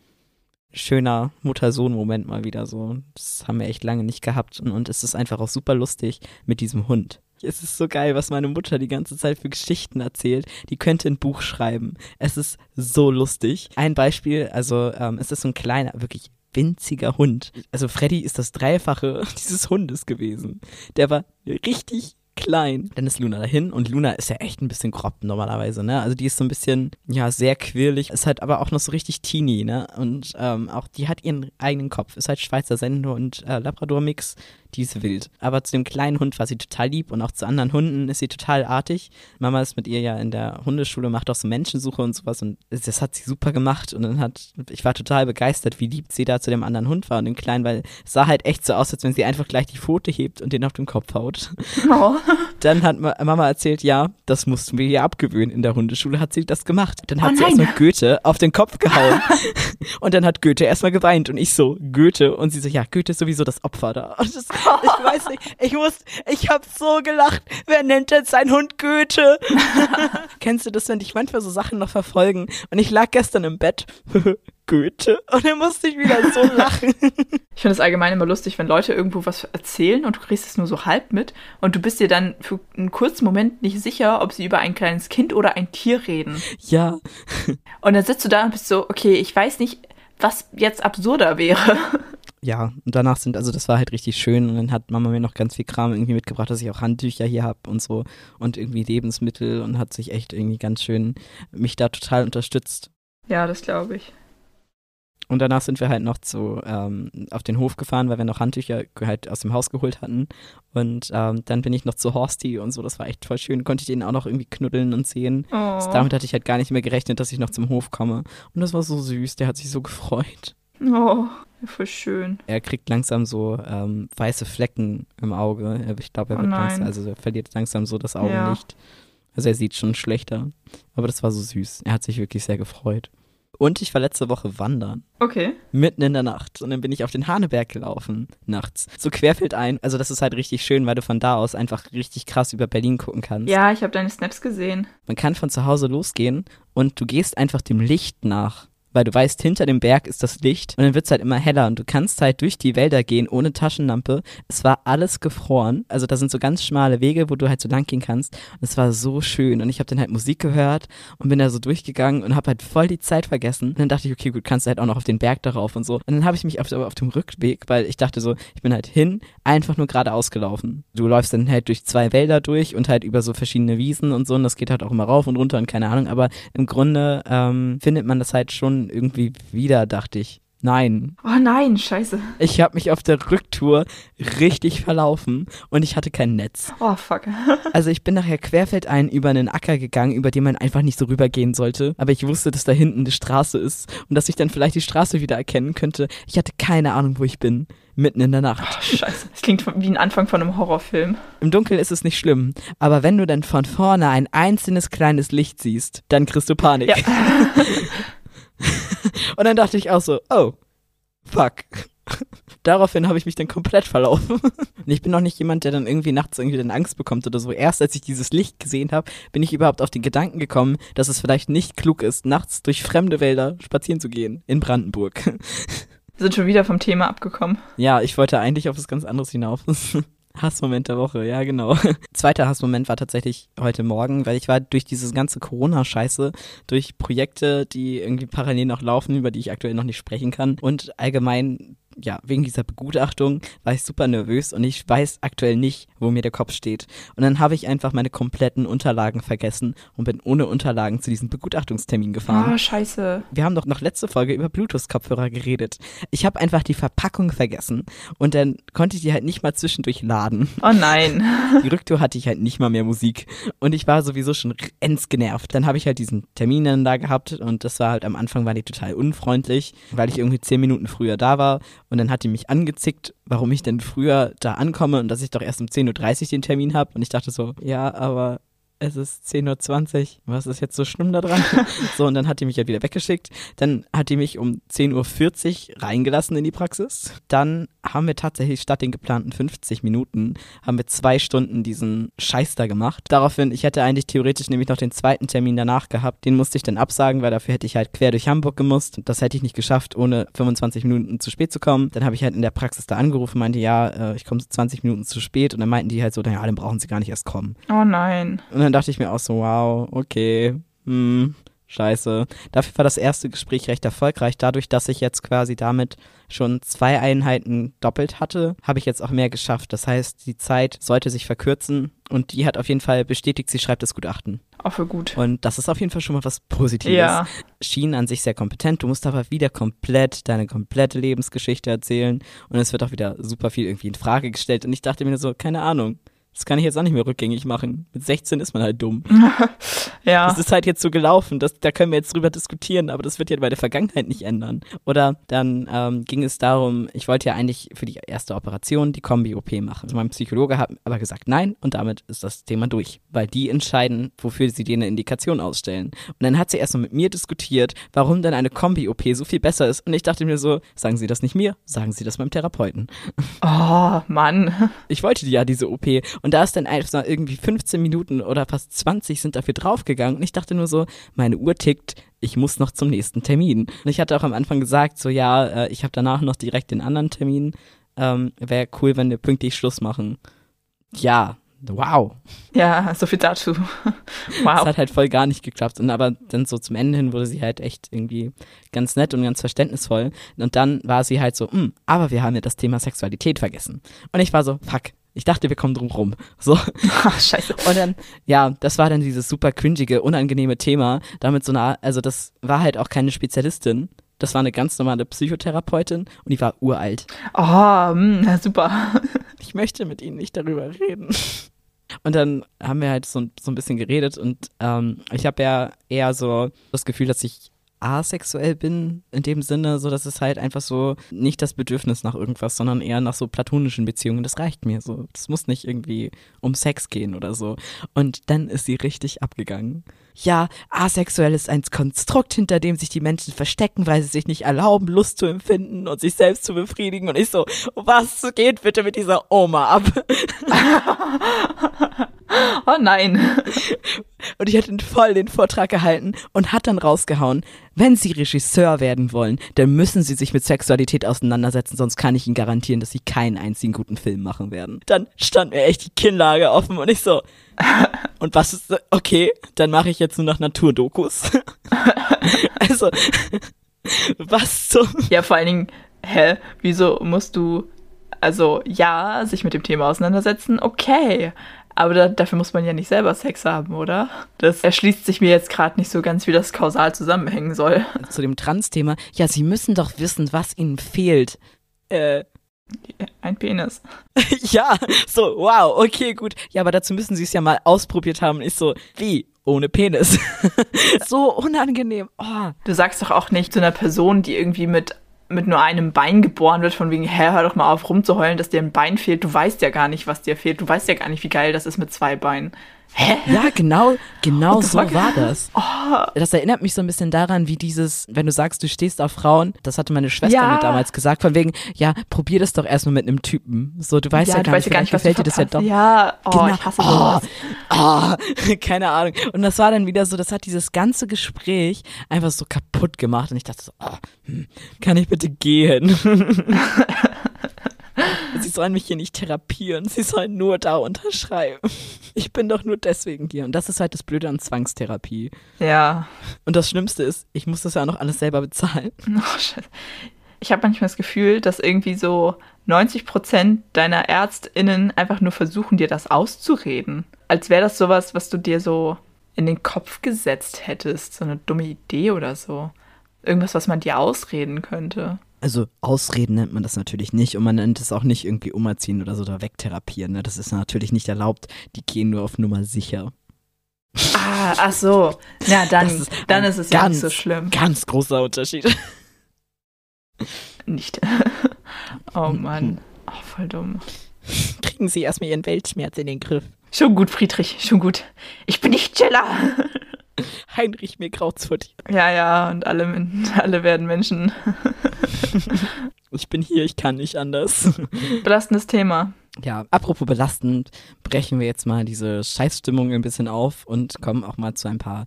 schöner Mutter-Sohn-Moment mal wieder so. Das haben wir echt lange nicht gehabt und, und es ist einfach auch super lustig mit diesem Hund. Es ist so geil, was meine Mutter die ganze Zeit für Geschichten erzählt. Die könnte ein Buch schreiben. Es ist so lustig. Ein Beispiel, also ähm, es ist so ein kleiner, wirklich winziger Hund. Also Freddy ist das Dreifache dieses Hundes gewesen. Der war richtig klein. Dann ist Luna dahin und Luna ist ja echt ein bisschen grob normalerweise, ne? Also die ist so ein bisschen, ja, sehr quirlig, ist halt aber auch noch so richtig teeny, ne? Und ähm, auch die hat ihren eigenen Kopf, ist halt Schweizer Sender und äh, Labrador-Mix die ist wild. Aber zu dem kleinen Hund war sie total lieb und auch zu anderen Hunden ist sie total artig. Mama ist mit ihr ja in der Hundeschule, macht auch so Menschensuche und sowas und das hat sie super gemacht und dann hat, ich war total begeistert, wie lieb sie da zu dem anderen Hund war und dem Kleinen, weil es sah halt echt so aus, als wenn sie einfach gleich die Pfote hebt und den auf den Kopf haut. Oh. Dann hat Mama erzählt, ja, das mussten wir ihr abgewöhnen. In der Hundeschule hat sie das gemacht. Dann hat oh sie erstmal Goethe auf den Kopf gehauen. und dann hat Goethe erstmal geweint und ich so, Goethe. Und sie so, ja, Goethe ist sowieso das Opfer da. Und das, ich weiß nicht, ich muss, ich hab so gelacht. Wer nennt jetzt seinen Hund Goethe? Kennst du das, wenn dich manchmal so Sachen noch verfolgen? Und ich lag gestern im Bett. Goethe. Und dann musste ich wieder so lachen. Ich finde es allgemein immer lustig, wenn Leute irgendwo was erzählen und du kriegst es nur so halb mit und du bist dir dann für einen kurzen Moment nicht sicher, ob sie über ein kleines Kind oder ein Tier reden. Ja. Und dann sitzt du da und bist so, okay, ich weiß nicht, was jetzt absurder wäre ja, und danach sind, also das war halt richtig schön und dann hat Mama mir noch ganz viel Kram irgendwie mitgebracht, dass ich auch Handtücher hier habe und so und irgendwie Lebensmittel und hat sich echt irgendwie ganz schön mich da total unterstützt. Ja, das glaube ich. Und danach sind wir halt noch zu, ähm, auf den Hof gefahren, weil wir noch Handtücher halt aus dem Haus geholt hatten. Und ähm, dann bin ich noch zu Horsti und so, das war echt voll schön. Konnte ich den auch noch irgendwie knuddeln und sehen. Oh. Also damit hatte ich halt gar nicht mehr gerechnet, dass ich noch zum Hof komme. Und das war so süß, der hat sich so gefreut. Oh, voll schön. Er kriegt langsam so ähm, weiße Flecken im Auge. Ich glaube, er wird oh langsam, also er verliert langsam so das Augenlicht. Ja. Also er sieht schon schlechter. Aber das war so süß. Er hat sich wirklich sehr gefreut. Und ich war letzte Woche wandern. Okay. Mitten in der Nacht. Und dann bin ich auf den Haneberg gelaufen, nachts. So querfeldein. Also das ist halt richtig schön, weil du von da aus einfach richtig krass über Berlin gucken kannst. Ja, ich habe deine Snaps gesehen. Man kann von zu Hause losgehen und du gehst einfach dem Licht nach weil du weißt, hinter dem Berg ist das Licht und dann wird es halt immer heller und du kannst halt durch die Wälder gehen ohne Taschenlampe. Es war alles gefroren, also da sind so ganz schmale Wege, wo du halt so lang gehen kannst und es war so schön und ich habe dann halt Musik gehört und bin da so durchgegangen und habe halt voll die Zeit vergessen und dann dachte ich, okay, gut, kannst du halt auch noch auf den Berg darauf und so. Und dann habe ich mich auf, auf dem Rückweg, weil ich dachte so, ich bin halt hin, einfach nur geradeaus gelaufen. Du läufst dann halt durch zwei Wälder durch und halt über so verschiedene Wiesen und so und das geht halt auch immer rauf und runter und keine Ahnung, aber im Grunde ähm, findet man das halt schon irgendwie wieder, dachte ich Nein. Oh nein, scheiße. Ich habe mich auf der Rücktour richtig verlaufen und ich hatte kein Netz. Oh fuck. Also ich bin nachher querfeldein über einen Acker gegangen, über den man einfach nicht so rübergehen sollte. Aber ich wusste, dass da hinten eine Straße ist und dass ich dann vielleicht die Straße wieder erkennen könnte. Ich hatte keine Ahnung, wo ich bin. Mitten in der Nacht. Oh, scheiße. Das klingt wie ein Anfang von einem Horrorfilm. Im Dunkeln ist es nicht schlimm, aber wenn du dann von vorne ein einzelnes kleines Licht siehst, dann kriegst du Panik. Ja. Und dann dachte ich auch so, oh, fuck. Daraufhin habe ich mich dann komplett verlaufen. Und ich bin noch nicht jemand, der dann irgendwie nachts irgendwie dann Angst bekommt oder so. Erst als ich dieses Licht gesehen habe, bin ich überhaupt auf den Gedanken gekommen, dass es vielleicht nicht klug ist, nachts durch fremde Wälder spazieren zu gehen in Brandenburg. Wir sind schon wieder vom Thema abgekommen. Ja, ich wollte eigentlich auf was ganz anderes hinauf. Hassmoment der Woche, ja genau. Zweiter Hassmoment war tatsächlich heute Morgen, weil ich war durch diese ganze Corona-Scheiße, durch Projekte, die irgendwie parallel noch laufen, über die ich aktuell noch nicht sprechen kann und allgemein ja, wegen dieser Begutachtung war ich super nervös und ich weiß aktuell nicht, wo mir der Kopf steht. Und dann habe ich einfach meine kompletten Unterlagen vergessen und bin ohne Unterlagen zu diesem Begutachtungstermin gefahren. Oh, scheiße. Wir haben doch noch letzte Folge über Bluetooth-Kopfhörer geredet. Ich habe einfach die Verpackung vergessen und dann konnte ich die halt nicht mal zwischendurch laden. Oh nein. Die Rücktour hatte ich halt nicht mal mehr Musik und ich war sowieso schon ends genervt. Dann habe ich halt diesen Termin dann da gehabt und das war halt am Anfang war die total unfreundlich, weil ich irgendwie zehn Minuten früher da war und dann hat die mich angezickt, warum ich denn früher da ankomme und dass ich doch erst um 10.30 Uhr den Termin habe. Und ich dachte so, ja, aber es ist 10.20 Uhr, was ist jetzt so schlimm da dran? so, und dann hat die mich halt wieder weggeschickt. Dann hat die mich um 10.40 Uhr reingelassen in die Praxis. Dann haben wir tatsächlich statt den geplanten 50 Minuten, haben wir zwei Stunden diesen Scheiß da gemacht. Daraufhin, ich hätte eigentlich theoretisch nämlich noch den zweiten Termin danach gehabt. Den musste ich dann absagen, weil dafür hätte ich halt quer durch Hamburg gemusst. Das hätte ich nicht geschafft, ohne 25 Minuten zu spät zu kommen. Dann habe ich halt in der Praxis da angerufen, meinte, ja, äh, ich komme 20 Minuten zu spät. Und dann meinten die halt so, naja, dann brauchen sie gar nicht erst kommen. Oh nein. Und dann dachte ich mir auch so, wow, okay, hm, scheiße. Dafür war das erste Gespräch recht erfolgreich. Dadurch, dass ich jetzt quasi damit schon zwei Einheiten doppelt hatte, habe ich jetzt auch mehr geschafft. Das heißt, die Zeit sollte sich verkürzen und die hat auf jeden Fall bestätigt, sie schreibt das Gutachten. Auch für gut. Und das ist auf jeden Fall schon mal was Positives. Ja. Schien an sich sehr kompetent. Du musst aber wieder komplett deine komplette Lebensgeschichte erzählen und es wird auch wieder super viel irgendwie in Frage gestellt. Und ich dachte mir so, keine Ahnung. Das kann ich jetzt auch nicht mehr rückgängig machen. Mit 16 ist man halt dumm. ja. Das ist halt jetzt so gelaufen, das, da können wir jetzt drüber diskutieren, aber das wird ja bei der Vergangenheit nicht ändern. Oder dann ähm, ging es darum, ich wollte ja eigentlich für die erste Operation die Kombi-OP machen. Also mein Psychologe hat aber gesagt nein und damit ist das Thema durch, weil die entscheiden, wofür sie dir eine Indikation ausstellen. Und dann hat sie erstmal mit mir diskutiert, warum denn eine Kombi-OP so viel besser ist. Und ich dachte mir so, sagen Sie das nicht mir, sagen Sie das meinem Therapeuten. Oh, Mann. Ich wollte ja diese OP und da ist dann einfach irgendwie 15 Minuten oder fast 20 sind dafür draufgegangen. Und ich dachte nur so, meine Uhr tickt, ich muss noch zum nächsten Termin. Und ich hatte auch am Anfang gesagt, so ja, äh, ich habe danach noch direkt den anderen Termin. Ähm, Wäre cool, wenn wir pünktlich Schluss machen. Ja, wow. Ja, so viel dazu. wow. Das hat halt voll gar nicht geklappt. Und aber dann so zum Ende hin wurde sie halt echt irgendwie ganz nett und ganz verständnisvoll. Und dann war sie halt so, hm, aber wir haben ja das Thema Sexualität vergessen. Und ich war so, fuck, ich dachte, wir kommen drum rum. So. Ach, scheiße. Und dann, ja, das war dann dieses super cringige, unangenehme Thema. Damit so eine, also das war halt auch keine Spezialistin. Das war eine ganz normale Psychotherapeutin und die war uralt. Oh, mh, super. Ich möchte mit ihnen nicht darüber reden. Und dann haben wir halt so, so ein bisschen geredet und ähm, ich habe ja eher so das Gefühl, dass ich asexuell bin, in dem Sinne, so dass es halt einfach so nicht das Bedürfnis nach irgendwas, sondern eher nach so platonischen Beziehungen. Das reicht mir so. Das muss nicht irgendwie um Sex gehen oder so. Und dann ist sie richtig abgegangen. Ja, asexuell ist ein Konstrukt, hinter dem sich die Menschen verstecken, weil sie sich nicht erlauben, Lust zu empfinden und sich selbst zu befriedigen. Und ich so, was geht bitte mit dieser Oma ab? oh nein. Und ich hatte voll den Vortrag gehalten und hat dann rausgehauen, wenn Sie Regisseur werden wollen, dann müssen Sie sich mit Sexualität auseinandersetzen, sonst kann ich Ihnen garantieren, dass Sie keinen einzigen guten Film machen werden. Dann stand mir echt die Kinnlage offen und ich so, und was ist, okay, dann mache ich jetzt nur noch Naturdokus. also, was zum... Ja, vor allen Dingen, hä, wieso musst du, also ja, sich mit dem Thema auseinandersetzen, okay, Aber da, dafür muss man ja nicht selber Sex haben, oder? Das erschließt sich mir jetzt gerade nicht so ganz, wie das kausal zusammenhängen soll. Zu dem Trans-Thema. Ja, Sie müssen doch wissen, was Ihnen fehlt. Äh. Ein Penis. ja, so, wow, okay, gut. Ja, aber dazu müssen Sie es ja mal ausprobiert haben. Ich so, wie? Ohne Penis. so unangenehm. Oh. Du sagst doch auch nicht zu einer Person, die irgendwie mit mit nur einem Bein geboren wird, von wegen, hä, hör doch mal auf rumzuheulen, dass dir ein Bein fehlt. Du weißt ja gar nicht, was dir fehlt. Du weißt ja gar nicht, wie geil das ist mit zwei Beinen. Hä? Ja, genau, genau so war das. Oh. Das erinnert mich so ein bisschen daran, wie dieses, wenn du sagst, du stehst auf Frauen, das hatte meine Schwester ja. mir damals gesagt, von wegen, ja, probier das doch erstmal mit einem Typen. So, du weißt ja, ja gar, nicht, gar nicht, gefällt dir das ja doch. Ja, oh, genau. ich hasse sowas. Oh, oh, keine Ahnung. Und das war dann wieder so, das hat dieses ganze Gespräch einfach so kaputt gemacht und ich dachte so, oh, hm, kann ich bitte gehen? Sie sollen mich hier nicht therapieren, sie sollen nur da unterschreiben. Ich bin doch nur deswegen hier. Und das ist halt das Blöde an Zwangstherapie. Ja. Und das Schlimmste ist, ich muss das ja auch noch alles selber bezahlen. Oh, shit. Ich habe manchmal das Gefühl, dass irgendwie so 90 Prozent deiner ÄrztInnen einfach nur versuchen, dir das auszureden. Als wäre das sowas, was du dir so in den Kopf gesetzt hättest. So eine dumme Idee oder so. Irgendwas, was man dir ausreden könnte also Ausreden nennt man das natürlich nicht und man nennt es auch nicht irgendwie umerziehen oder so oder wegtherapieren. Ne? Das ist natürlich nicht erlaubt. Die gehen nur auf Nummer sicher. Ah, ach so. Ja, dann, ist, dann ist es ganz, ja nicht so schlimm. Ganz großer Unterschied. Nicht. Oh Mann. Oh, voll dumm. Kriegen Sie erstmal Ihren Weltschmerz in den Griff. Schon gut, Friedrich, schon gut. Ich bin nicht Jella. Heinrich, mir graut's vor dir. Ja, ja, und alle, alle werden Menschen. ich bin hier, ich kann nicht anders. Belastendes Thema. Ja, apropos belastend, brechen wir jetzt mal diese Scheißstimmung ein bisschen auf und kommen auch mal zu ein paar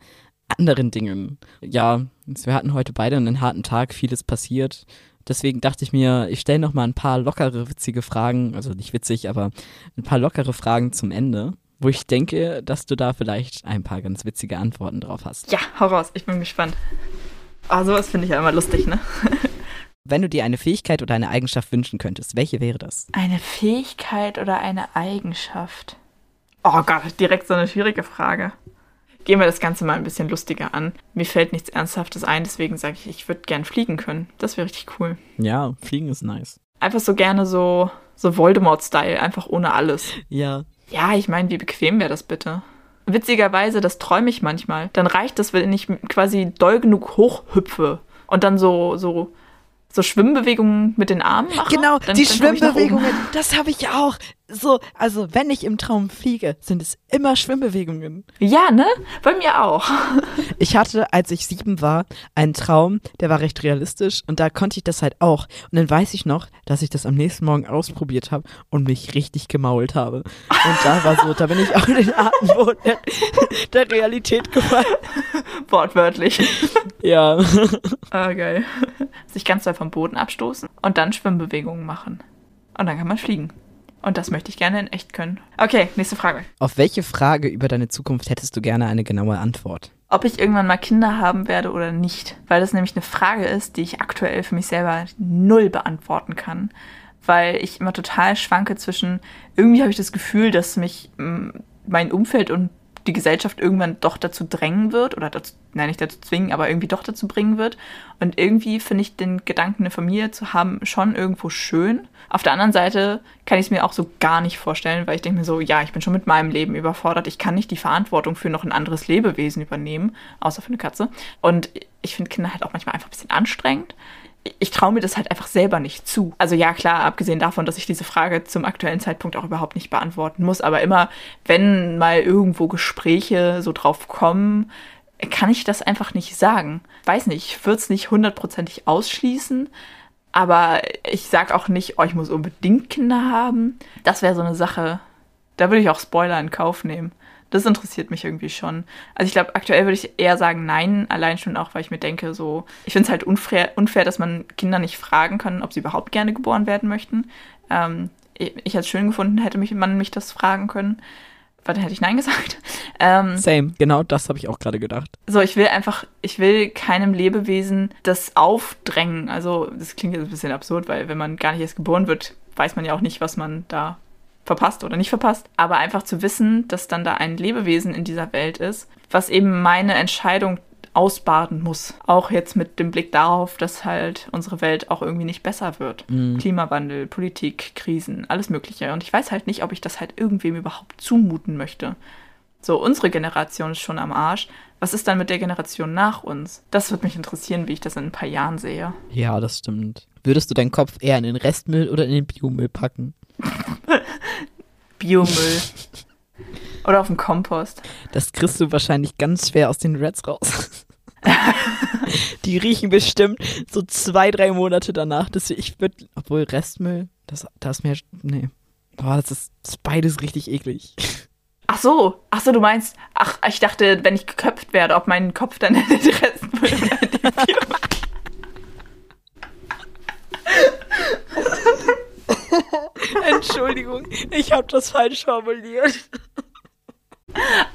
anderen Dingen. Ja, wir hatten heute beide einen harten Tag, vieles passiert. Deswegen dachte ich mir, ich stelle noch mal ein paar lockere, witzige Fragen, also nicht witzig, aber ein paar lockere Fragen zum Ende wo ich denke, dass du da vielleicht ein paar ganz witzige Antworten drauf hast. Ja, hau raus, ich bin gespannt. Ah, sowas finde ich ja immer lustig, ne? Wenn du dir eine Fähigkeit oder eine Eigenschaft wünschen könntest, welche wäre das? Eine Fähigkeit oder eine Eigenschaft? Oh Gott, direkt so eine schwierige Frage. Gehen wir das Ganze mal ein bisschen lustiger an. Mir fällt nichts Ernsthaftes ein, deswegen sage ich, ich würde gern fliegen können. Das wäre richtig cool. Ja, fliegen ist nice. Einfach so gerne so, so Voldemort-Style, einfach ohne alles. Ja, ja, ich meine, wie bequem wäre das bitte? Witzigerweise, das träume ich manchmal. Dann reicht das, wenn ich quasi doll genug hochhüpfe und dann so, so, so Schwimmbewegungen mit den Armen mache. Genau, dann, die dann Schwimmbewegungen, das habe ich auch so, also wenn ich im Traum fliege, sind es immer Schwimmbewegungen. Ja, ne? Bei mir auch. Ich hatte, als ich sieben war, einen Traum, der war recht realistisch und da konnte ich das halt auch. Und dann weiß ich noch, dass ich das am nächsten Morgen ausprobiert habe und mich richtig gemault habe. Und da war so, da bin ich auch in den Atemboden der, der Realität gefallen. Wortwörtlich. Ja. Ah, geil. Sich ganz doll vom Boden abstoßen und dann Schwimmbewegungen machen. Und dann kann man fliegen. Und das möchte ich gerne in echt können. Okay, nächste Frage. Auf welche Frage über deine Zukunft hättest du gerne eine genaue Antwort? Ob ich irgendwann mal Kinder haben werde oder nicht. Weil das nämlich eine Frage ist, die ich aktuell für mich selber null beantworten kann. Weil ich immer total schwanke zwischen, irgendwie habe ich das Gefühl, dass mich mm, mein Umfeld und die Gesellschaft irgendwann doch dazu drängen wird oder dazu, nein, nicht dazu zwingen, aber irgendwie doch dazu bringen wird. Und irgendwie finde ich den Gedanken, eine Familie zu haben, schon irgendwo schön. Auf der anderen Seite kann ich es mir auch so gar nicht vorstellen, weil ich denke mir so, ja, ich bin schon mit meinem Leben überfordert. Ich kann nicht die Verantwortung für noch ein anderes Lebewesen übernehmen, außer für eine Katze. Und ich finde Kinder halt auch manchmal einfach ein bisschen anstrengend ich traue mir das halt einfach selber nicht zu. Also ja, klar, abgesehen davon, dass ich diese Frage zum aktuellen Zeitpunkt auch überhaupt nicht beantworten muss, aber immer, wenn mal irgendwo Gespräche so drauf kommen, kann ich das einfach nicht sagen. Weiß nicht, ich würde es nicht hundertprozentig ausschließen, aber ich sag auch nicht, oh, ich muss unbedingt Kinder haben. Das wäre so eine Sache, da würde ich auch Spoiler in Kauf nehmen. Das interessiert mich irgendwie schon. Also ich glaube, aktuell würde ich eher sagen nein, allein schon auch, weil ich mir denke, so, ich finde es halt unfair, unfair, dass man Kinder nicht fragen kann, ob sie überhaupt gerne geboren werden möchten. Ähm, ich, ich hätte es schön gefunden, hätte mich, man mich das fragen können. Weil dann hätte ich Nein gesagt. Ähm, Same, genau das habe ich auch gerade gedacht. So, ich will einfach, ich will keinem Lebewesen das aufdrängen. Also, das klingt jetzt ein bisschen absurd, weil wenn man gar nicht erst geboren wird, weiß man ja auch nicht, was man da verpasst oder nicht verpasst, aber einfach zu wissen, dass dann da ein Lebewesen in dieser Welt ist, was eben meine Entscheidung ausbaden muss. Auch jetzt mit dem Blick darauf, dass halt unsere Welt auch irgendwie nicht besser wird. Mhm. Klimawandel, Politik, Krisen, alles Mögliche. Und ich weiß halt nicht, ob ich das halt irgendwem überhaupt zumuten möchte. So, unsere Generation ist schon am Arsch. Was ist dann mit der Generation nach uns? Das würde mich interessieren, wie ich das in ein paar Jahren sehe. Ja, das stimmt. Würdest du deinen Kopf eher in den Restmüll oder in den Biomüll packen? Biomüll. oder auf den Kompost. Das kriegst du wahrscheinlich ganz schwer aus den Reds raus. die riechen bestimmt so zwei, drei Monate danach. Dass ich würde, obwohl Restmüll, das, das ist mir, nee. Boah, das ist, das ist beides richtig eklig. Ach so, ach so, du meinst, ach, ich dachte, wenn ich geköpft werde, ob mein Kopf dann in den Restmüll oder in den Entschuldigung, ich habe das falsch formuliert.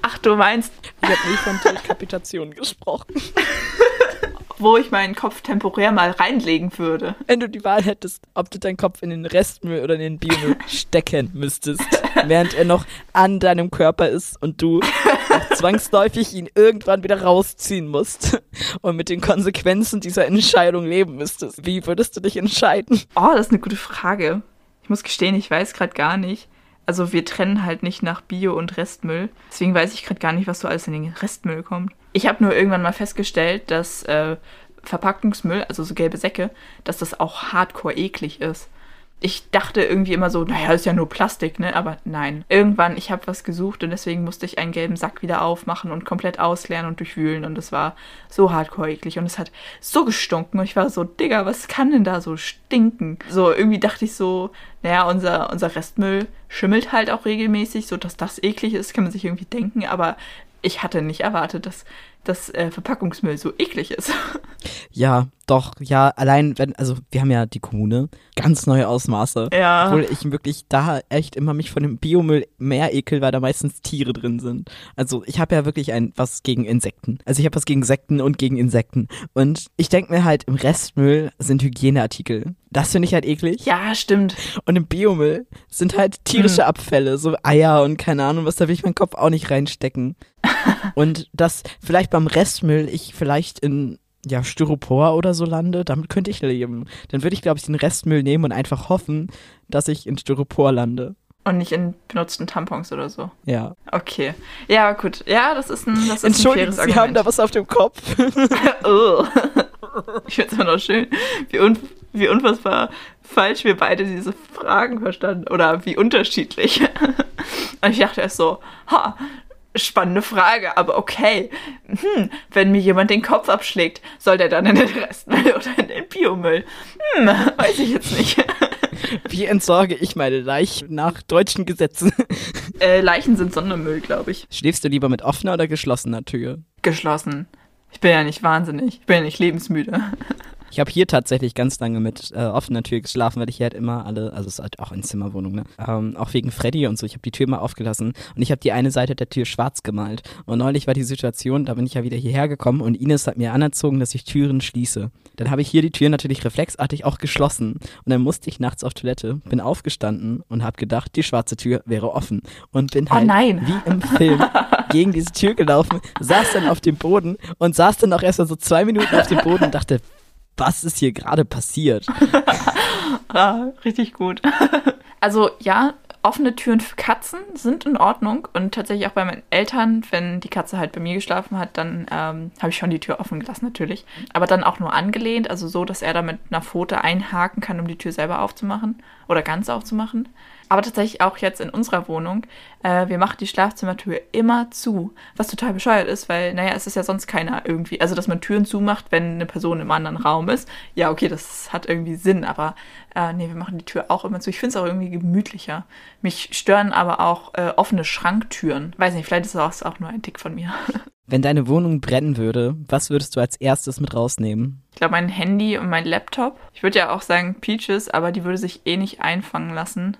Ach, du meinst. Ich habe nie von Dekapitation gesprochen. Wo ich meinen Kopf temporär mal reinlegen würde. Wenn du die Wahl hättest, ob du deinen Kopf in den Restmüll oder in den Biomüll stecken müsstest, während er noch an deinem Körper ist und du zwangsläufig ihn irgendwann wieder rausziehen musst und mit den Konsequenzen dieser Entscheidung leben müsstest. Wie würdest du dich entscheiden? Oh, das ist eine gute Frage. Ich muss gestehen, ich weiß gerade gar nicht. Also wir trennen halt nicht nach Bio und Restmüll. Deswegen weiß ich gerade gar nicht, was so alles in den Restmüll kommt. Ich habe nur irgendwann mal festgestellt, dass äh, Verpackungsmüll, also so gelbe Säcke, dass das auch hardcore eklig ist ich dachte irgendwie immer so, naja, ist ja nur Plastik, ne? Aber nein. Irgendwann, ich habe was gesucht und deswegen musste ich einen gelben Sack wieder aufmachen und komplett ausleeren und durchwühlen. Und es war so hardcore eklig. Und es hat so gestunken. Und ich war so, Digga, was kann denn da so stinken? So, irgendwie dachte ich so, naja, unser, unser Restmüll schimmelt halt auch regelmäßig, so dass das eklig ist, kann man sich irgendwie denken. Aber ich hatte nicht erwartet, dass dass äh, Verpackungsmüll so eklig ist. Ja, doch, ja, allein wenn, also wir haben ja die Kommune, ganz neue Ausmaße. Ja. Obwohl ich wirklich da echt immer mich von dem Biomüll mehr ekel, weil da meistens Tiere drin sind. Also ich habe ja wirklich ein was gegen Insekten. Also ich habe was gegen Insekten und gegen Insekten. Und ich denke mir halt, im Restmüll sind Hygieneartikel. Das finde ich halt eklig. Ja, stimmt. Und im Biomüll sind halt tierische mhm. Abfälle, so Eier und keine Ahnung was, da will ich meinen Kopf auch nicht reinstecken. und das vielleicht beim Restmüll ich vielleicht in ja, Styropor oder so lande, damit könnte ich leben. Dann würde ich, glaube ich, den Restmüll nehmen und einfach hoffen, dass ich in Styropor lande. Und nicht in benutzten Tampons oder so. Ja. Okay. Ja, gut. Ja, das ist ein, das ist Entschuldigung, ein Sie haben da was auf dem Kopf. oh. Ich finde es immer noch schön, wie, un wie unfassbar falsch wir beide diese Fragen verstanden. Oder wie unterschiedlich. Und ich dachte erst so, ha, spannende Frage, aber okay. Hm, wenn mir jemand den Kopf abschlägt, soll der dann in den Restmüll oder in den Biomüll? Hm, weiß ich jetzt nicht. Wie entsorge ich meine Leichen nach deutschen Gesetzen? Äh, Leichen sind Sondermüll, glaube ich. Schläfst du lieber mit offener oder geschlossener Tür? Geschlossen. Ich bin ja nicht wahnsinnig. Ich bin ja nicht lebensmüde. Ich habe hier tatsächlich ganz lange mit äh, offener Tür geschlafen, weil ich hier halt immer alle, also es ist halt auch eine Zimmerwohnung, ne? Ähm, auch wegen Freddy und so. Ich habe die Tür mal aufgelassen und ich habe die eine Seite der Tür schwarz gemalt. Und neulich war die Situation, da bin ich ja wieder hierher gekommen und Ines hat mir anerzogen, dass ich Türen schließe. Dann habe ich hier die Tür natürlich reflexartig auch geschlossen und dann musste ich nachts auf Toilette, bin aufgestanden und habe gedacht, die schwarze Tür wäre offen und bin oh halt oh wie im Film gegen diese Tür gelaufen, saß dann auf dem Boden und saß dann auch erst mal so zwei Minuten auf dem Boden und dachte, was ist hier gerade passiert? ah, richtig gut. Also ja, offene Türen für Katzen sind in Ordnung und tatsächlich auch bei meinen Eltern, wenn die Katze halt bei mir geschlafen hat, dann ähm, habe ich schon die Tür offen gelassen natürlich. Aber dann auch nur angelehnt, also so, dass er da mit einer Pfote einhaken kann, um die Tür selber aufzumachen oder ganz aufzumachen. Aber tatsächlich auch jetzt in unserer Wohnung. Äh, wir machen die Schlafzimmertür immer zu. Was total bescheuert ist, weil, naja, es ist ja sonst keiner irgendwie. Also, dass man Türen zumacht, wenn eine Person im anderen Raum ist. Ja, okay, das hat irgendwie Sinn, aber äh, nee, wir machen die Tür auch immer zu. Ich finde es auch irgendwie gemütlicher. Mich stören aber auch äh, offene Schranktüren. Weiß nicht, vielleicht ist das auch nur ein Tick von mir. Wenn deine Wohnung brennen würde, was würdest du als erstes mit rausnehmen? Ich glaube, mein Handy und mein Laptop. Ich würde ja auch sagen Peaches, aber die würde sich eh nicht einfangen lassen.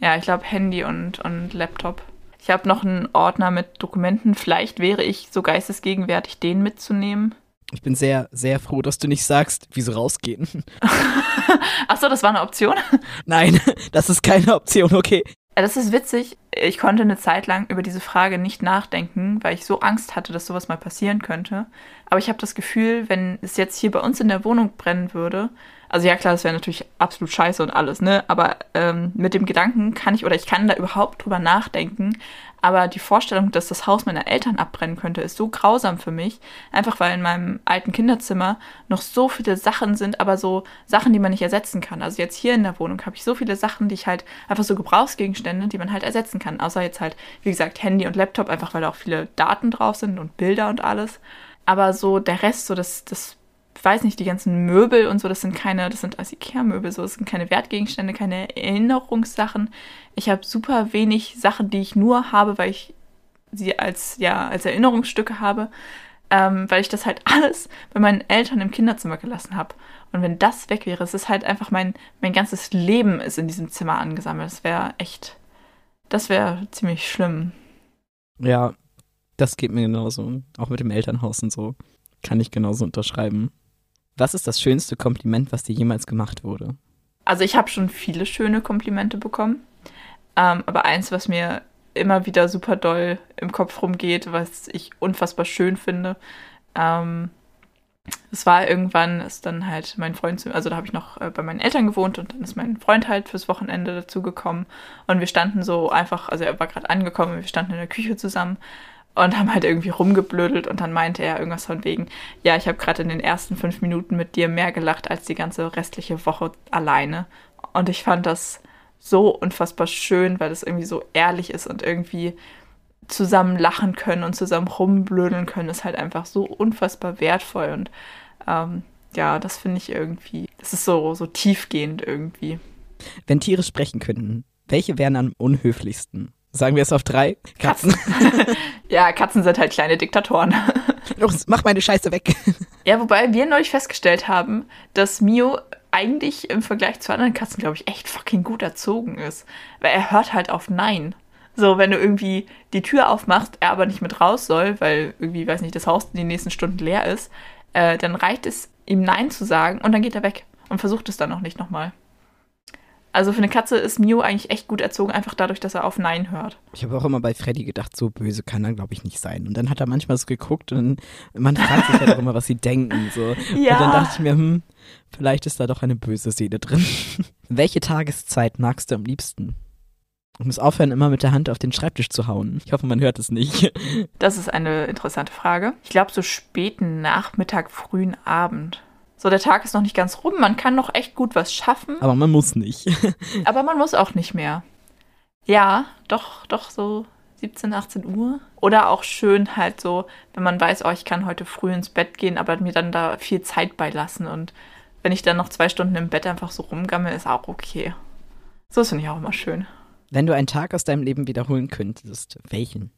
Ja, ich glaube Handy und, und Laptop. Ich habe noch einen Ordner mit Dokumenten. Vielleicht wäre ich so geistesgegenwärtig, den mitzunehmen. Ich bin sehr, sehr froh, dass du nicht sagst, wie sie rausgehen. Achso, das war eine Option? Nein, das ist keine Option, okay. das ist witzig. Ich konnte eine Zeit lang über diese Frage nicht nachdenken, weil ich so Angst hatte, dass sowas mal passieren könnte. Aber ich habe das Gefühl, wenn es jetzt hier bei uns in der Wohnung brennen würde, also ja klar, das wäre natürlich absolut scheiße und alles, ne? Aber ähm, mit dem Gedanken kann ich oder ich kann da überhaupt drüber nachdenken. Aber die Vorstellung, dass das Haus meiner Eltern abbrennen könnte, ist so grausam für mich. Einfach weil in meinem alten Kinderzimmer noch so viele Sachen sind, aber so Sachen, die man nicht ersetzen kann. Also jetzt hier in der Wohnung habe ich so viele Sachen, die ich halt einfach so Gebrauchsgegenstände, die man halt ersetzen kann. Außer jetzt halt, wie gesagt, Handy und Laptop, einfach weil da auch viele Daten drauf sind und Bilder und alles. Aber so der Rest, so das, das weiß nicht, die ganzen Möbel und so, das sind keine, das sind als Ikea-Möbel, so, das sind keine Wertgegenstände, keine Erinnerungssachen. Ich habe super wenig Sachen, die ich nur habe, weil ich sie als, ja, als Erinnerungsstücke habe, ähm, weil ich das halt alles bei meinen Eltern im Kinderzimmer gelassen habe. Und wenn das weg wäre, es ist halt einfach mein, mein ganzes Leben ist in diesem Zimmer angesammelt. Das wäre echt, das wäre ziemlich schlimm. Ja, das geht mir genauso. Auch mit dem Elternhaus und so. Kann ich genauso unterschreiben. Was ist das schönste Kompliment, was dir jemals gemacht wurde? Also ich habe schon viele schöne Komplimente bekommen. Ähm, aber eins, was mir immer wieder super doll im Kopf rumgeht, was ich unfassbar schön finde. Ähm, es war irgendwann, ist dann halt mein Freund, zu, also da habe ich noch äh, bei meinen Eltern gewohnt und dann ist mein Freund halt fürs Wochenende dazu gekommen und wir standen so einfach, also er war gerade angekommen, wir standen in der Küche zusammen und haben halt irgendwie rumgeblödelt und dann meinte er irgendwas von wegen, ja, ich habe gerade in den ersten fünf Minuten mit dir mehr gelacht als die ganze restliche Woche alleine. Und ich fand das so unfassbar schön, weil es irgendwie so ehrlich ist und irgendwie zusammen lachen können und zusammen rumblödeln können, ist halt einfach so unfassbar wertvoll und ähm, ja, das finde ich irgendwie, das ist so, so tiefgehend irgendwie. Wenn Tiere sprechen könnten, welche wären am unhöflichsten? Sagen wir es auf drei? Katzen. ja, Katzen sind halt kleine Diktatoren. Los, mach meine Scheiße weg. Ja, wobei wir neulich festgestellt haben, dass Mio eigentlich im Vergleich zu anderen Katzen, glaube ich, echt fucking gut erzogen ist. Weil er hört halt auf Nein. So, wenn du irgendwie die Tür aufmachst, er aber nicht mit raus soll, weil irgendwie, weiß nicht, das Haus in den nächsten Stunden leer ist, äh, dann reicht es, ihm Nein zu sagen und dann geht er weg und versucht es dann auch nicht nochmal. Also für eine Katze ist Mio eigentlich echt gut erzogen, einfach dadurch, dass er auf Nein hört. Ich habe auch immer bei Freddy gedacht, so böse kann er, glaube ich, nicht sein. Und dann hat er manchmal so geguckt und man fragt sich halt auch immer, was sie denken. So. Ja. Und dann dachte ich mir, hm, vielleicht ist da doch eine böse Seele drin. Welche Tageszeit magst du am liebsten? Ich muss aufhören, immer mit der Hand auf den Schreibtisch zu hauen. Ich hoffe, man hört es nicht. Das ist eine interessante Frage. Ich glaube, so späten Nachmittag, frühen Abend. So, der Tag ist noch nicht ganz rum. Man kann noch echt gut was schaffen. Aber man muss nicht. aber man muss auch nicht mehr. Ja, doch, doch so 17, 18 Uhr. Oder auch schön halt so, wenn man weiß, oh, ich kann heute früh ins Bett gehen, aber mir dann da viel Zeit beilassen. Und wenn ich dann noch zwei Stunden im Bett einfach so rumgammel, ist auch okay. So finde ich auch immer schön. Wenn du einen Tag aus deinem Leben wiederholen könntest, welchen?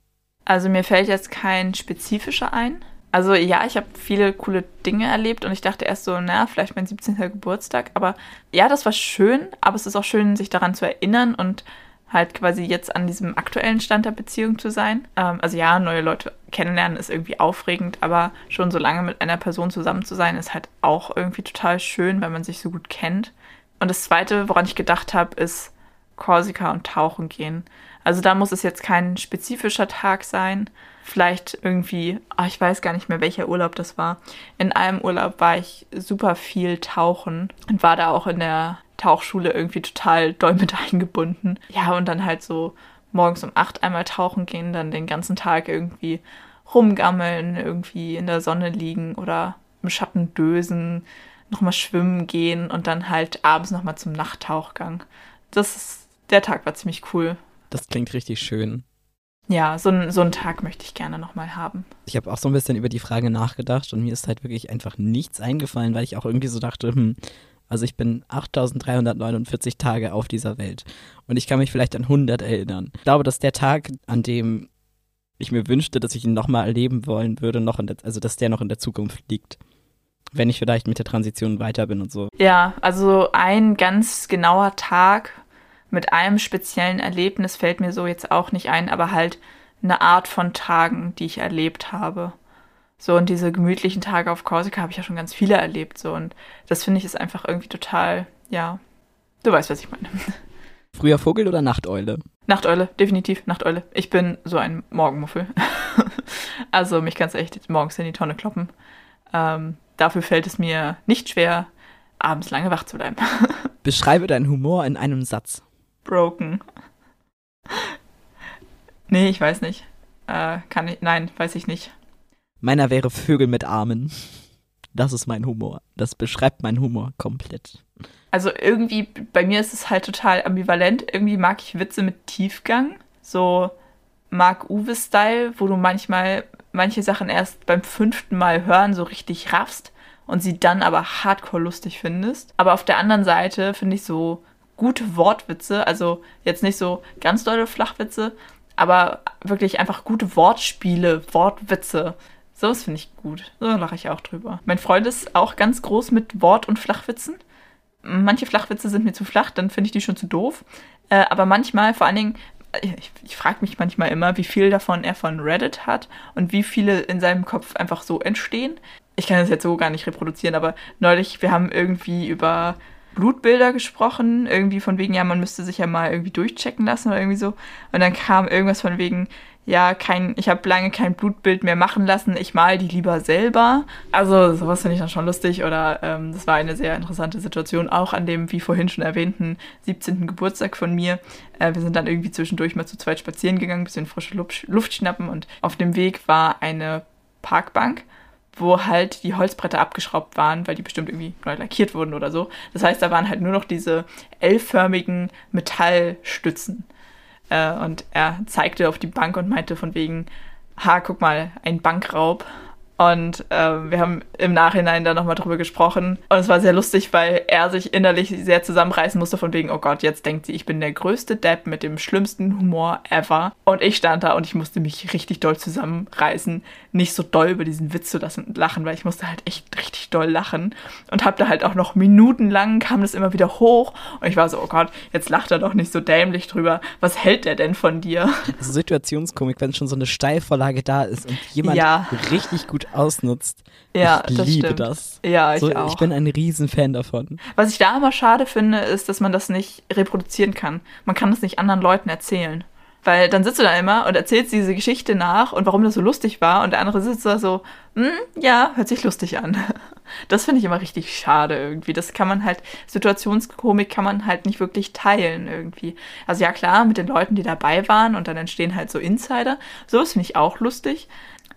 Also mir fällt jetzt kein spezifischer ein. Also ja, ich habe viele coole Dinge erlebt und ich dachte erst so, na, vielleicht mein 17. Geburtstag. Aber ja, das war schön, aber es ist auch schön, sich daran zu erinnern und halt quasi jetzt an diesem aktuellen Stand der Beziehung zu sein. Ähm, also ja, neue Leute kennenlernen ist irgendwie aufregend, aber schon so lange mit einer Person zusammen zu sein, ist halt auch irgendwie total schön, weil man sich so gut kennt. Und das Zweite, woran ich gedacht habe, ist Korsika und Tauchen gehen. Also da muss es jetzt kein spezifischer Tag sein, vielleicht irgendwie, oh, ich weiß gar nicht mehr, welcher Urlaub das war. In einem Urlaub war ich super viel tauchen und war da auch in der Tauchschule irgendwie total doll mit eingebunden. Ja, und dann halt so morgens um acht einmal tauchen gehen, dann den ganzen Tag irgendwie rumgammeln, irgendwie in der Sonne liegen oder im Schatten dösen, nochmal schwimmen gehen und dann halt abends nochmal zum Nachttauchgang. Das ist, der Tag war ziemlich cool. Das klingt richtig schön. Ja, so, ein, so einen Tag möchte ich gerne nochmal haben. Ich habe auch so ein bisschen über die Frage nachgedacht und mir ist halt wirklich einfach nichts eingefallen, weil ich auch irgendwie so dachte, hm, also ich bin 8349 Tage auf dieser Welt und ich kann mich vielleicht an 100 erinnern. Ich glaube, dass der Tag, an dem ich mir wünschte, dass ich ihn nochmal erleben wollen würde, noch in der, also dass der noch in der Zukunft liegt. Wenn ich vielleicht mit der Transition weiter bin und so. Ja, also ein ganz genauer Tag, mit einem speziellen Erlebnis fällt mir so jetzt auch nicht ein, aber halt eine Art von Tagen, die ich erlebt habe. So, und diese gemütlichen Tage auf Korsika habe ich ja schon ganz viele erlebt, so, und das finde ich ist einfach irgendwie total, ja, du weißt, was ich meine. Früher Vogel oder Nachteule? Nachteule, definitiv Nachteule. Ich bin so ein Morgenmuffel. also mich kannst du echt morgens in die Tonne kloppen. Ähm, dafür fällt es mir nicht schwer, abends lange wach zu bleiben. Beschreibe deinen Humor in einem Satz. Broken. Nee, ich weiß nicht. Äh, kann ich. Nein, weiß ich nicht. Meiner wäre Vögel mit Armen. Das ist mein Humor. Das beschreibt meinen Humor komplett. Also irgendwie, bei mir ist es halt total ambivalent. Irgendwie mag ich Witze mit Tiefgang. So Mark-Uwe-Style, wo du manchmal manche Sachen erst beim fünften Mal hören so richtig raffst und sie dann aber hardcore lustig findest. Aber auf der anderen Seite finde ich so gute Wortwitze, also jetzt nicht so ganz dolle Flachwitze, aber wirklich einfach gute Wortspiele, Wortwitze. Sowas finde ich gut. So lache ich auch drüber. Mein Freund ist auch ganz groß mit Wort- und Flachwitzen. Manche Flachwitze sind mir zu flach, dann finde ich die schon zu doof. Äh, aber manchmal, vor allen Dingen, ich, ich frage mich manchmal immer, wie viel davon er von Reddit hat und wie viele in seinem Kopf einfach so entstehen. Ich kann das jetzt so gar nicht reproduzieren, aber neulich, wir haben irgendwie über Blutbilder gesprochen, irgendwie von wegen, ja, man müsste sich ja mal irgendwie durchchecken lassen oder irgendwie so. Und dann kam irgendwas von wegen, ja, kein, ich habe lange kein Blutbild mehr machen lassen, ich mal die lieber selber. Also sowas finde ich dann schon lustig oder ähm, das war eine sehr interessante Situation, auch an dem, wie vorhin schon erwähnten, 17. Geburtstag von mir. Äh, wir sind dann irgendwie zwischendurch mal zu zweit spazieren gegangen, bisschen frische Luft, Luft schnappen und auf dem Weg war eine Parkbank wo halt die Holzbretter abgeschraubt waren, weil die bestimmt irgendwie neu lackiert wurden oder so. Das heißt, da waren halt nur noch diese L-förmigen Metallstützen. Äh, und er zeigte auf die Bank und meinte von wegen, ha, guck mal, ein Bankraub. Und äh, wir haben im Nachhinein dann nochmal drüber gesprochen. Und es war sehr lustig, weil er sich innerlich sehr zusammenreißen musste von wegen, oh Gott, jetzt denkt sie, ich bin der größte Depp mit dem schlimmsten Humor ever. Und ich stand da und ich musste mich richtig doll zusammenreißen, nicht so doll über diesen Witz zu lachen, weil ich musste halt echt richtig doll lachen. Und hab da halt auch noch minutenlang kam das immer wieder hoch. Und ich war so, oh Gott, jetzt lacht er doch nicht so dämlich drüber. Was hält er denn von dir? Situationskomik, wenn schon so eine Steilvorlage da ist und jemand ja. richtig gut ausnutzt. Ja, ich liebe stimmt. das. Ja, ich so, auch. Ich bin ein Riesenfan davon. Was ich da immer schade finde, ist, dass man das nicht reproduzieren kann. Man kann das nicht anderen Leuten erzählen. Weil dann sitzt du da immer und erzählst diese Geschichte nach und warum das so lustig war und der andere sitzt da so, hm, ja, hört sich lustig an. Das finde ich immer richtig schade irgendwie. Das kann man halt, Situationskomik kann man halt nicht wirklich teilen irgendwie. Also ja klar, mit den Leuten, die dabei waren und dann entstehen halt so Insider. Sowas finde ich auch lustig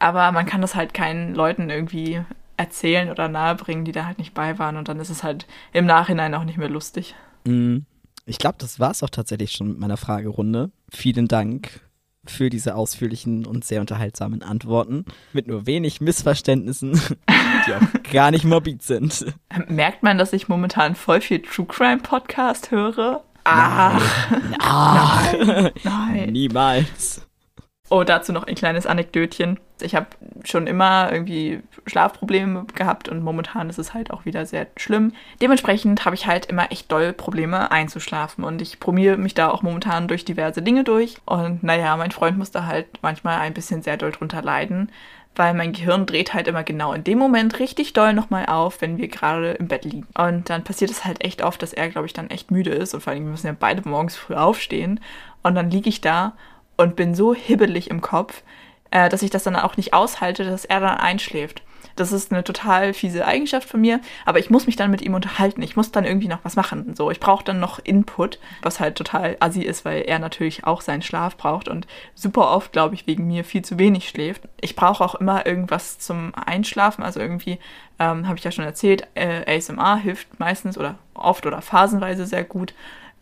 aber man kann das halt keinen Leuten irgendwie erzählen oder nahebringen, die da halt nicht bei waren und dann ist es halt im Nachhinein auch nicht mehr lustig. Mhm. Ich glaube, das war es auch tatsächlich schon mit meiner Fragerunde. Vielen Dank für diese ausführlichen und sehr unterhaltsamen Antworten mit nur wenig Missverständnissen, die auch gar nicht morbid sind. Merkt man, dass ich momentan voll viel True Crime Podcast höre? Ah, nein. nein. nein. Niemals. Oh, dazu noch ein kleines Anekdötchen. Ich habe schon immer irgendwie Schlafprobleme gehabt und momentan ist es halt auch wieder sehr schlimm. Dementsprechend habe ich halt immer echt doll Probleme einzuschlafen und ich probiere mich da auch momentan durch diverse Dinge durch. Und naja, mein Freund musste halt manchmal ein bisschen sehr doll drunter leiden, weil mein Gehirn dreht halt immer genau in dem Moment richtig doll nochmal auf, wenn wir gerade im Bett liegen. Und dann passiert es halt echt oft, dass er, glaube ich, dann echt müde ist und vor allem, wir müssen ja beide morgens früh aufstehen. Und dann liege ich da und bin so hibbelig im Kopf, äh, dass ich das dann auch nicht aushalte, dass er dann einschläft. Das ist eine total fiese Eigenschaft von mir, aber ich muss mich dann mit ihm unterhalten. Ich muss dann irgendwie noch was machen. So, ich brauche dann noch Input, was halt total assi ist, weil er natürlich auch seinen Schlaf braucht und super oft, glaube ich, wegen mir viel zu wenig schläft. Ich brauche auch immer irgendwas zum Einschlafen, also irgendwie ähm, habe ich ja schon erzählt, äh, ASMR hilft meistens oder oft oder phasenweise sehr gut.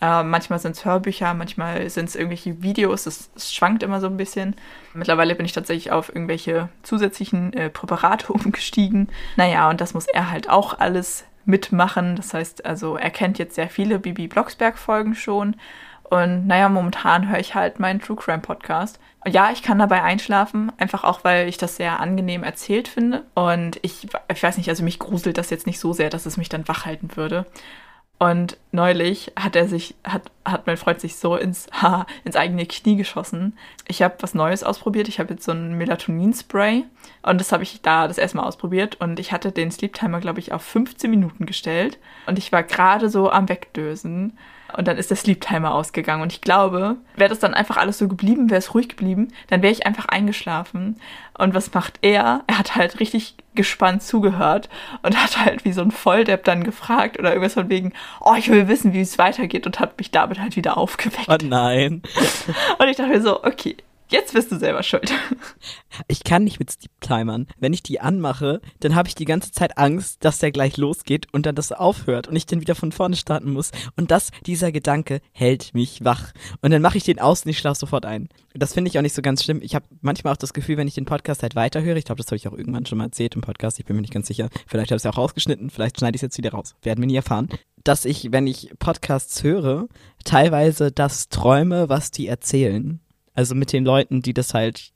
Äh, manchmal sind es Hörbücher, manchmal sind es irgendwelche Videos, es, schwankt immer so ein bisschen. Mittlerweile bin ich tatsächlich auf irgendwelche zusätzlichen äh, Präparate umgestiegen. Naja, und das muss er halt auch alles mitmachen. Das heißt, also er kennt jetzt sehr viele Bibi Blocksberg-Folgen schon. Und naja, momentan höre ich halt meinen True Crime Podcast. Ja, ich kann dabei einschlafen, einfach auch, weil ich das sehr angenehm erzählt finde. Und ich, ich weiß nicht, also mich gruselt das jetzt nicht so sehr, dass es mich dann wach halten würde. Und neulich hat er sich, hat, hat mein Freund sich so ins, ha, ins eigene Knie geschossen. Ich habe was Neues ausprobiert. Ich habe jetzt so ein Melatonin-Spray und das habe ich da das erste Mal ausprobiert. Und ich hatte den Sleep Timer, glaube ich, auf 15 Minuten gestellt. Und ich war gerade so am Wegdösen. Und dann ist der Sleep Timer ausgegangen. Und ich glaube, wäre das dann einfach alles so geblieben, wäre es ruhig geblieben, dann wäre ich einfach eingeschlafen. Und was macht er? Er hat halt richtig gespannt zugehört und hat halt wie so ein Volldepp dann gefragt oder irgendwas von wegen, oh, ich will wissen, wie es weitergeht und hat mich damit halt wieder aufgeweckt. Oh nein. Und ich dachte mir so, okay, Jetzt bist du selber schuld. Ich kann nicht mit Sleep Timern. Wenn ich die anmache, dann habe ich die ganze Zeit Angst, dass der gleich losgeht und dann das aufhört und ich dann wieder von vorne starten muss. Und das, dieser Gedanke hält mich wach. Und dann mache ich den aus und ich schlafe sofort ein. Das finde ich auch nicht so ganz schlimm. Ich habe manchmal auch das Gefühl, wenn ich den Podcast halt weiterhöre, ich glaube, das habe ich auch irgendwann schon mal erzählt im Podcast, ich bin mir nicht ganz sicher. Vielleicht habe ich es auch rausgeschnitten, vielleicht schneide ich es jetzt wieder raus. Werden wir nie erfahren. Dass ich, wenn ich Podcasts höre, teilweise das träume, was die erzählen. Also mit den Leuten, die das halt,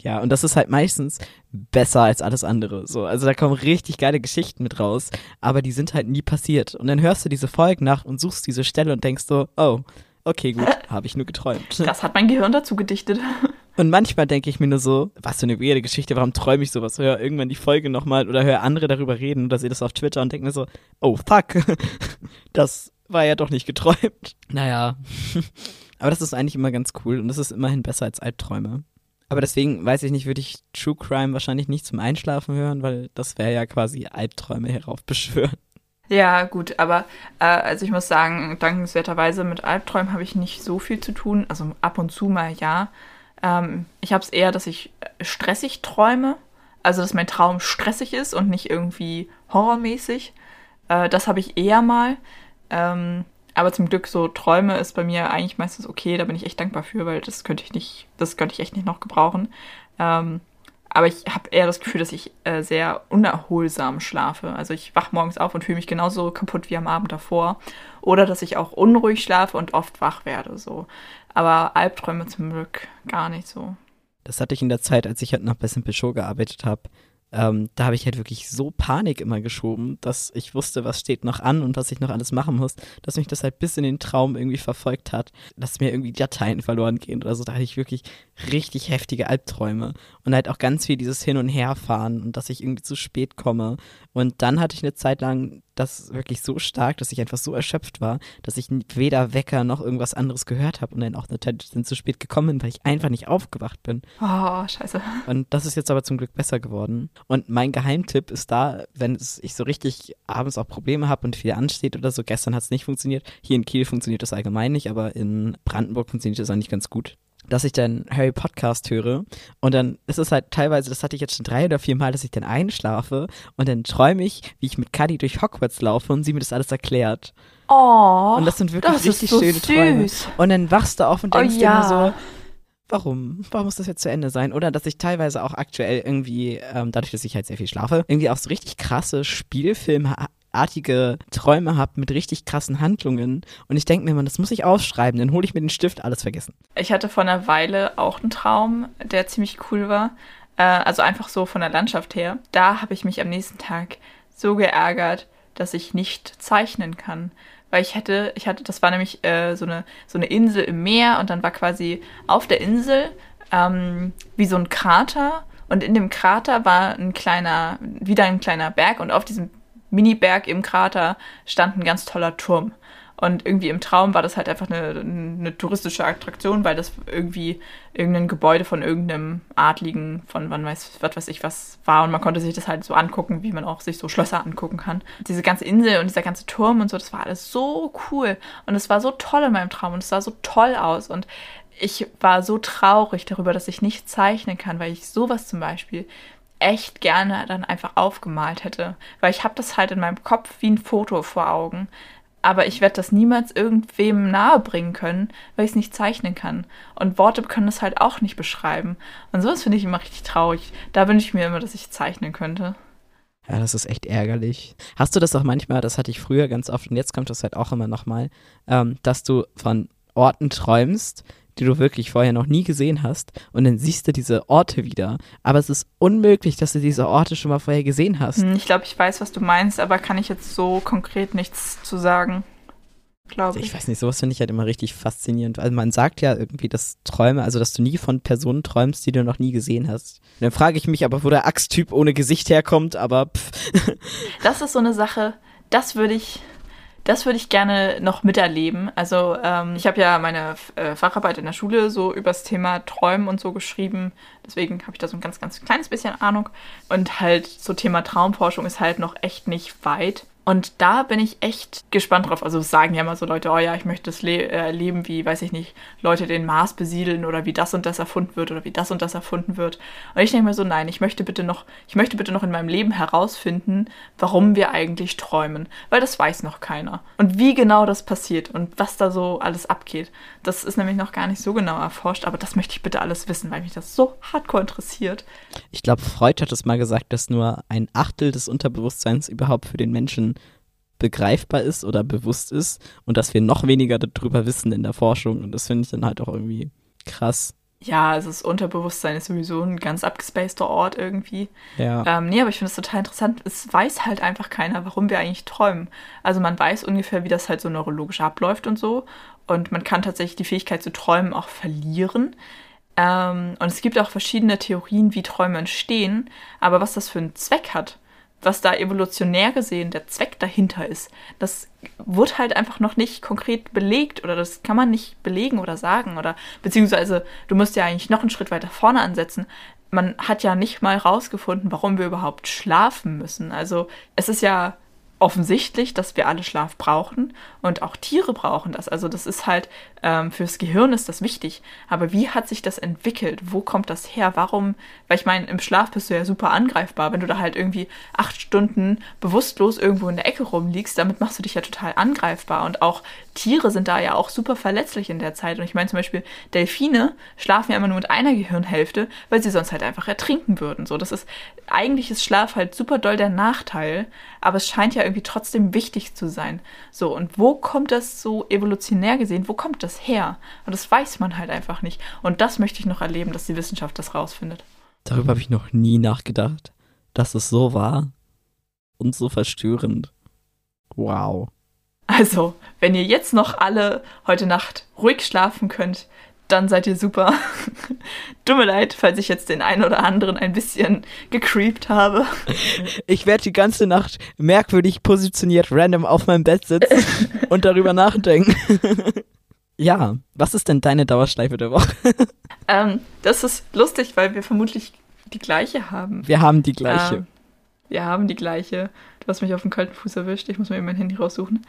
ja, und das ist halt meistens besser als alles andere. So, also da kommen richtig geile Geschichten mit raus, aber die sind halt nie passiert. Und dann hörst du diese Folgen nach und suchst diese Stelle und denkst so, oh, okay, gut, habe ich nur geträumt. Das hat mein Gehirn dazu gedichtet. Und manchmal denke ich mir nur so, was für eine weirde Geschichte, warum träume ich sowas? Hör irgendwann die Folge nochmal oder höre andere darüber reden oder sehe das auf Twitter und denke mir so, oh fuck, das war ja doch nicht geträumt. Naja. Aber das ist eigentlich immer ganz cool und das ist immerhin besser als Albträume. Aber deswegen weiß ich nicht, würde ich True Crime wahrscheinlich nicht zum Einschlafen hören, weil das wäre ja quasi Albträume heraufbeschwören. Ja, gut, aber äh, also ich muss sagen, dankenswerterweise mit Albträumen habe ich nicht so viel zu tun. Also ab und zu mal ja. Ähm, ich habe es eher, dass ich stressig träume. Also, dass mein Traum stressig ist und nicht irgendwie horrormäßig. Äh, das habe ich eher mal. Ähm, aber zum Glück so Träume ist bei mir eigentlich meistens okay, da bin ich echt dankbar für, weil das könnte ich nicht, das könnte ich echt nicht noch gebrauchen. Ähm, aber ich habe eher das Gefühl, dass ich äh, sehr unerholsam schlafe. Also ich wach morgens auf und fühle mich genauso kaputt wie am Abend davor. Oder dass ich auch unruhig schlafe und oft wach werde. So. Aber Albträume zum Glück gar nicht so. Das hatte ich in der Zeit, als ich halt noch bei Simple Show gearbeitet habe ähm, da habe ich halt wirklich so Panik immer geschoben, dass ich wusste, was steht noch an und was ich noch alles machen muss, dass mich das halt bis in den Traum irgendwie verfolgt hat, dass mir irgendwie Dateien verloren gehen oder so. Da hatte ich wirklich richtig heftige Albträume und halt auch ganz viel dieses Hin- und Herfahren und dass ich irgendwie zu spät komme. Und dann hatte ich eine Zeit lang das wirklich so stark, dass ich einfach so erschöpft war, dass ich weder Wecker noch irgendwas anderes gehört habe und dann auch natürlich zu spät gekommen bin, weil ich einfach nicht aufgewacht bin. Oh, scheiße. Und das ist jetzt aber zum Glück besser geworden. Und mein Geheimtipp ist da, wenn ich so richtig abends auch Probleme habe und viel ansteht oder so, gestern hat es nicht funktioniert. Hier in Kiel funktioniert das allgemein nicht, aber in Brandenburg funktioniert das eigentlich ganz gut dass ich dann Harry Podcast höre und dann ist es halt teilweise, das hatte ich jetzt schon drei oder vier Mal, dass ich dann einschlafe und dann träume ich, wie ich mit Cuddy durch Hogwarts laufe und sie mir das alles erklärt. Oh, und das sind wirklich das richtig so schöne süß. Träume. Und dann wachst du auf und Oh denkst dir ja. nur so, warum? Warum muss das jetzt zu Ende sein? Oder dass ich teilweise auch aktuell irgendwie, ähm, dadurch, dass ich halt sehr viel schlafe, irgendwie auch so richtig krasse Spielfilmartige Träume habe mit richtig krassen Handlungen. Und ich denke mir immer, das muss ich aufschreiben, dann hole ich mir den Stift, alles vergessen. Ich hatte vor einer Weile auch einen Traum, der ziemlich cool war. Äh, also einfach so von der Landschaft her. Da habe ich mich am nächsten Tag so geärgert, dass ich nicht zeichnen kann. Weil ich hätte, ich hatte, das war nämlich äh, so, eine, so eine Insel im Meer und dann war quasi auf der Insel ähm, wie so ein Krater und in dem Krater war ein kleiner, wieder ein kleiner Berg und auf diesem Mini-Berg im Krater stand ein ganz toller Turm. Und irgendwie im Traum war das halt einfach eine, eine touristische Attraktion, weil das irgendwie irgendein Gebäude von irgendeinem Adligen von wann weiß, was weiß ich was war. Und man konnte sich das halt so angucken, wie man auch sich so Schlösser angucken kann. Diese ganze Insel und dieser ganze Turm und so, das war alles so cool. Und es war so toll in meinem Traum und es sah so toll aus. Und ich war so traurig darüber, dass ich nicht zeichnen kann, weil ich sowas zum Beispiel echt gerne dann einfach aufgemalt hätte. Weil ich habe das halt in meinem Kopf wie ein Foto vor Augen. Aber ich werde das niemals irgendwem nahebringen können, weil ich es nicht zeichnen kann. Und Worte können das halt auch nicht beschreiben. Und sowas finde ich immer richtig traurig. Da wünsche ich mir immer, dass ich zeichnen könnte. Ja, das ist echt ärgerlich. Hast du das auch manchmal, das hatte ich früher ganz oft und jetzt kommt das halt auch immer nochmal, ähm, dass du von Orten träumst, die du wirklich vorher noch nie gesehen hast und dann siehst du diese Orte wieder. Aber es ist unmöglich, dass du diese Orte schon mal vorher gesehen hast. Hm, Ich glaube, ich weiß, was du meinst, aber kann ich jetzt so konkret nichts zu sagen. glaube ich. Ich weiß nicht, sowas finde ich halt immer richtig faszinierend. Also man sagt ja irgendwie, dass Träume, also dass du nie von Personen träumst, die du noch nie gesehen hast. Und dann frage ich mich aber, wo der Axttyp ohne Gesicht herkommt, aber pff. Das ist so eine Sache, das würde ich, das würde ich gerne noch miterleben. Also ähm, ich habe ja meine äh, Facharbeit in der Schule so übers Thema Träumen und so geschrieben. Deswegen habe ich da so ein ganz, ganz kleines bisschen Ahnung. Und halt so Thema Traumforschung ist halt noch echt nicht weit. Und da bin ich echt gespannt drauf. Also sagen ja immer so Leute, oh ja, ich möchte das le äh, leben, wie, weiß ich nicht, Leute den Mars besiedeln oder wie das und das erfunden wird oder wie das und das erfunden wird. Und ich denke mir so, nein, ich möchte bitte noch, ich möchte bitte noch in meinem Leben herausfinden, warum wir eigentlich träumen. Weil das weiß noch keiner. Und wie genau das passiert und was da so alles abgeht. Das ist nämlich noch gar nicht so genau erforscht, aber das möchte ich bitte alles wissen, weil mich das so hardcore interessiert. Ich glaube, Freud hat es mal gesagt, dass nur ein Achtel des Unterbewusstseins überhaupt für den Menschen begreifbar ist oder bewusst ist und dass wir noch weniger darüber wissen in der Forschung. Und das finde ich dann halt auch irgendwie krass. Ja, also das Unterbewusstsein ist sowieso ein ganz abgespaceter Ort irgendwie. Ja. Ähm, nee, aber ich finde es total interessant. Es weiß halt einfach keiner, warum wir eigentlich träumen. Also man weiß ungefähr, wie das halt so neurologisch abläuft und so. Und man kann tatsächlich die Fähigkeit zu träumen auch verlieren. Ähm, und es gibt auch verschiedene Theorien, wie Träume entstehen. Aber was das für einen Zweck hat, was da evolutionär gesehen der Zweck dahinter ist, das wurde halt einfach noch nicht konkret belegt oder das kann man nicht belegen oder sagen oder beziehungsweise du musst ja eigentlich noch einen Schritt weiter vorne ansetzen. Man hat ja nicht mal rausgefunden, warum wir überhaupt schlafen müssen. Also es ist ja offensichtlich, dass wir alle Schlaf brauchen und auch Tiere brauchen das. Also das ist halt, ähm, fürs Gehirn ist das wichtig. Aber wie hat sich das entwickelt? Wo kommt das her? Warum? Weil ich meine, im Schlaf bist du ja super angreifbar. Wenn du da halt irgendwie acht Stunden bewusstlos irgendwo in der Ecke rumliegst, damit machst du dich ja total angreifbar. Und auch Tiere sind da ja auch super verletzlich in der Zeit. Und ich meine zum Beispiel, Delfine schlafen ja immer nur mit einer Gehirnhälfte, weil sie sonst halt einfach ertrinken würden. So, das ist, eigentlich ist Schlaf halt super doll der Nachteil, aber es scheint ja irgendwie trotzdem wichtig zu sein. So, und wo kommt das so evolutionär gesehen, wo kommt das her? Und das weiß man halt einfach nicht. Und das möchte ich noch erleben, dass die Wissenschaft das rausfindet. Darüber habe ich noch nie nachgedacht, dass es so war und so verstörend. Wow. Also, wenn ihr jetzt noch alle heute Nacht ruhig schlafen könnt, dann seid ihr super. Tut mir leid, falls ich jetzt den einen oder anderen ein bisschen gecreept habe. Ich werde die ganze Nacht merkwürdig positioniert random auf meinem Bett sitzen und darüber nachdenken. Ja, was ist denn deine Dauerschleife der Woche? Ähm, das ist lustig, weil wir vermutlich die gleiche haben. Wir haben die gleiche. Ähm, wir haben die gleiche. Du hast mich auf dem kalten Fuß erwischt. Ich muss mir eben mein Handy raussuchen.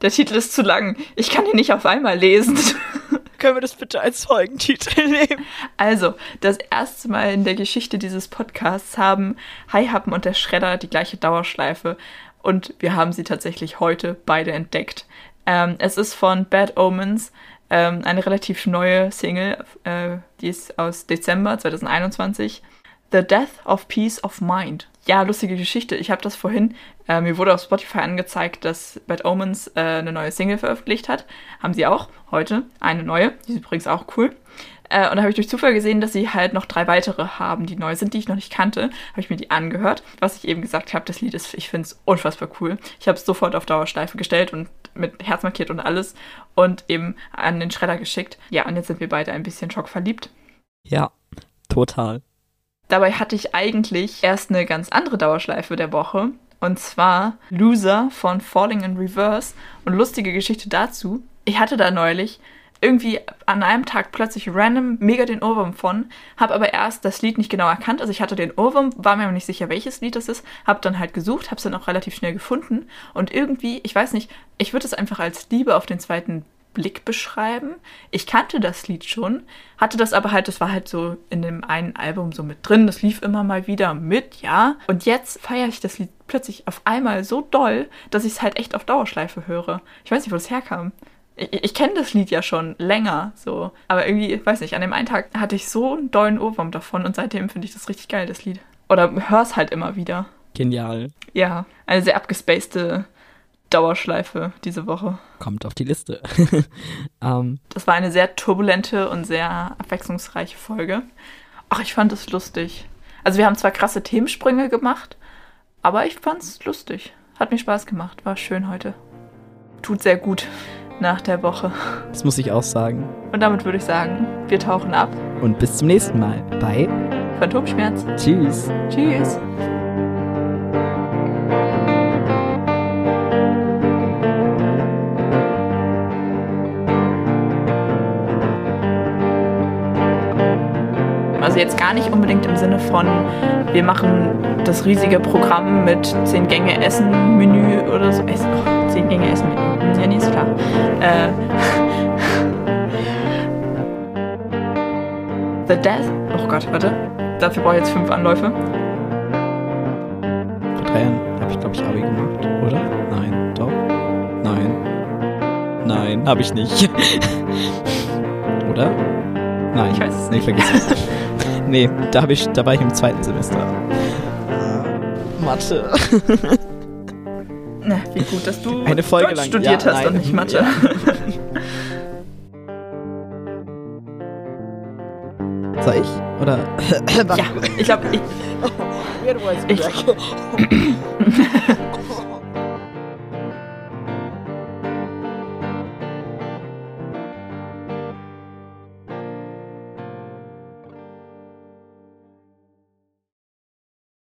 Der Titel ist zu lang. Ich kann ihn nicht auf einmal lesen. Können wir das bitte als Folgentitel nehmen? Also, das erste Mal in der Geschichte dieses Podcasts haben Haihappen und der Schredder die gleiche Dauerschleife. Und wir haben sie tatsächlich heute beide entdeckt. Ähm, es ist von Bad Omens, ähm, eine relativ neue Single, äh, die ist aus Dezember 2021. The Death of Peace of Mind. Ja, lustige Geschichte. Ich habe das vorhin, äh, mir wurde auf Spotify angezeigt, dass Bad Omens äh, eine neue Single veröffentlicht hat. Haben sie auch heute eine neue. Die ist übrigens auch cool. Äh, und da habe ich durch Zufall gesehen, dass sie halt noch drei weitere haben, die neu sind, die ich noch nicht kannte. Habe ich mir die angehört. Was ich eben gesagt habe, das Lied ist, ich finde es unfassbar cool. Ich habe es sofort auf Dauerschleife gestellt und mit Herz markiert und alles und eben an den Schredder geschickt. Ja, und jetzt sind wir beide ein bisschen schockverliebt. Ja, total. Dabei hatte ich eigentlich erst eine ganz andere Dauerschleife der Woche. Und zwar Loser von Falling in Reverse. Und lustige Geschichte dazu. Ich hatte da neulich irgendwie an einem Tag plötzlich random mega den Ohrwurm von, habe aber erst das Lied nicht genau erkannt. Also ich hatte den Ohrwurm, war mir aber nicht sicher, welches Lied das ist, habe dann halt gesucht, habe es dann auch relativ schnell gefunden und irgendwie, ich weiß nicht, ich würde es einfach als Liebe auf den zweiten Blick beschreiben. Ich kannte das Lied schon, hatte das aber halt, das war halt so in dem einen Album so mit drin, das lief immer mal wieder mit, ja. Und jetzt feiere ich das Lied plötzlich auf einmal so doll, dass ich es halt echt auf Dauerschleife höre. Ich weiß nicht, wo das herkam. Ich, ich kenne das Lied ja schon länger, so. Aber irgendwie, weiß nicht, an dem einen Tag hatte ich so einen dollen Ohrwurm davon und seitdem finde ich das richtig geil, das Lied. Oder hör's halt immer wieder. Genial. Ja, eine sehr abgespacede Dauerschleife diese Woche. Kommt auf die Liste. ähm, Das war eine sehr turbulente und sehr abwechslungsreiche Folge. Ach, ich fand es lustig. Also wir haben zwar krasse Themensprünge gemacht, aber ich fand es lustig. Hat mir Spaß gemacht. War schön heute. tut sehr gut nach der Woche. Das muss ich auch sagen. Und damit würde ich sagen, wir tauchen ab. Und bis zum nächsten Mal bei Phantomschmerz. Tschüss. Tschüss. Also jetzt gar nicht unbedingt im Sinne von, wir machen das riesige Programm mit 10 Gänge Essen, Menü oder so. Essen, oh, 10 Gänge Essen, Menü. Ja, nee, ist klar. Äh, The Death. Oh Gott, warte. Dafür brauche ich jetzt fünf Anläufe. Vor drei Jahren habe ich, glaube ich, Abi gemacht, oder? Nein, doch. Nein. Nein, habe ich nicht. oder? Nein. Ich weiß es nee, vergiss es. nee, da, hab ich, da war ich im zweiten Semester. Mathe. Na, wie gut, dass du Eine Folge Deutsch lang. studiert Ja, hast nein. und nicht Mathe. Ja. Soll ich? Oder? Ja, ich glaube, ich, Ich-.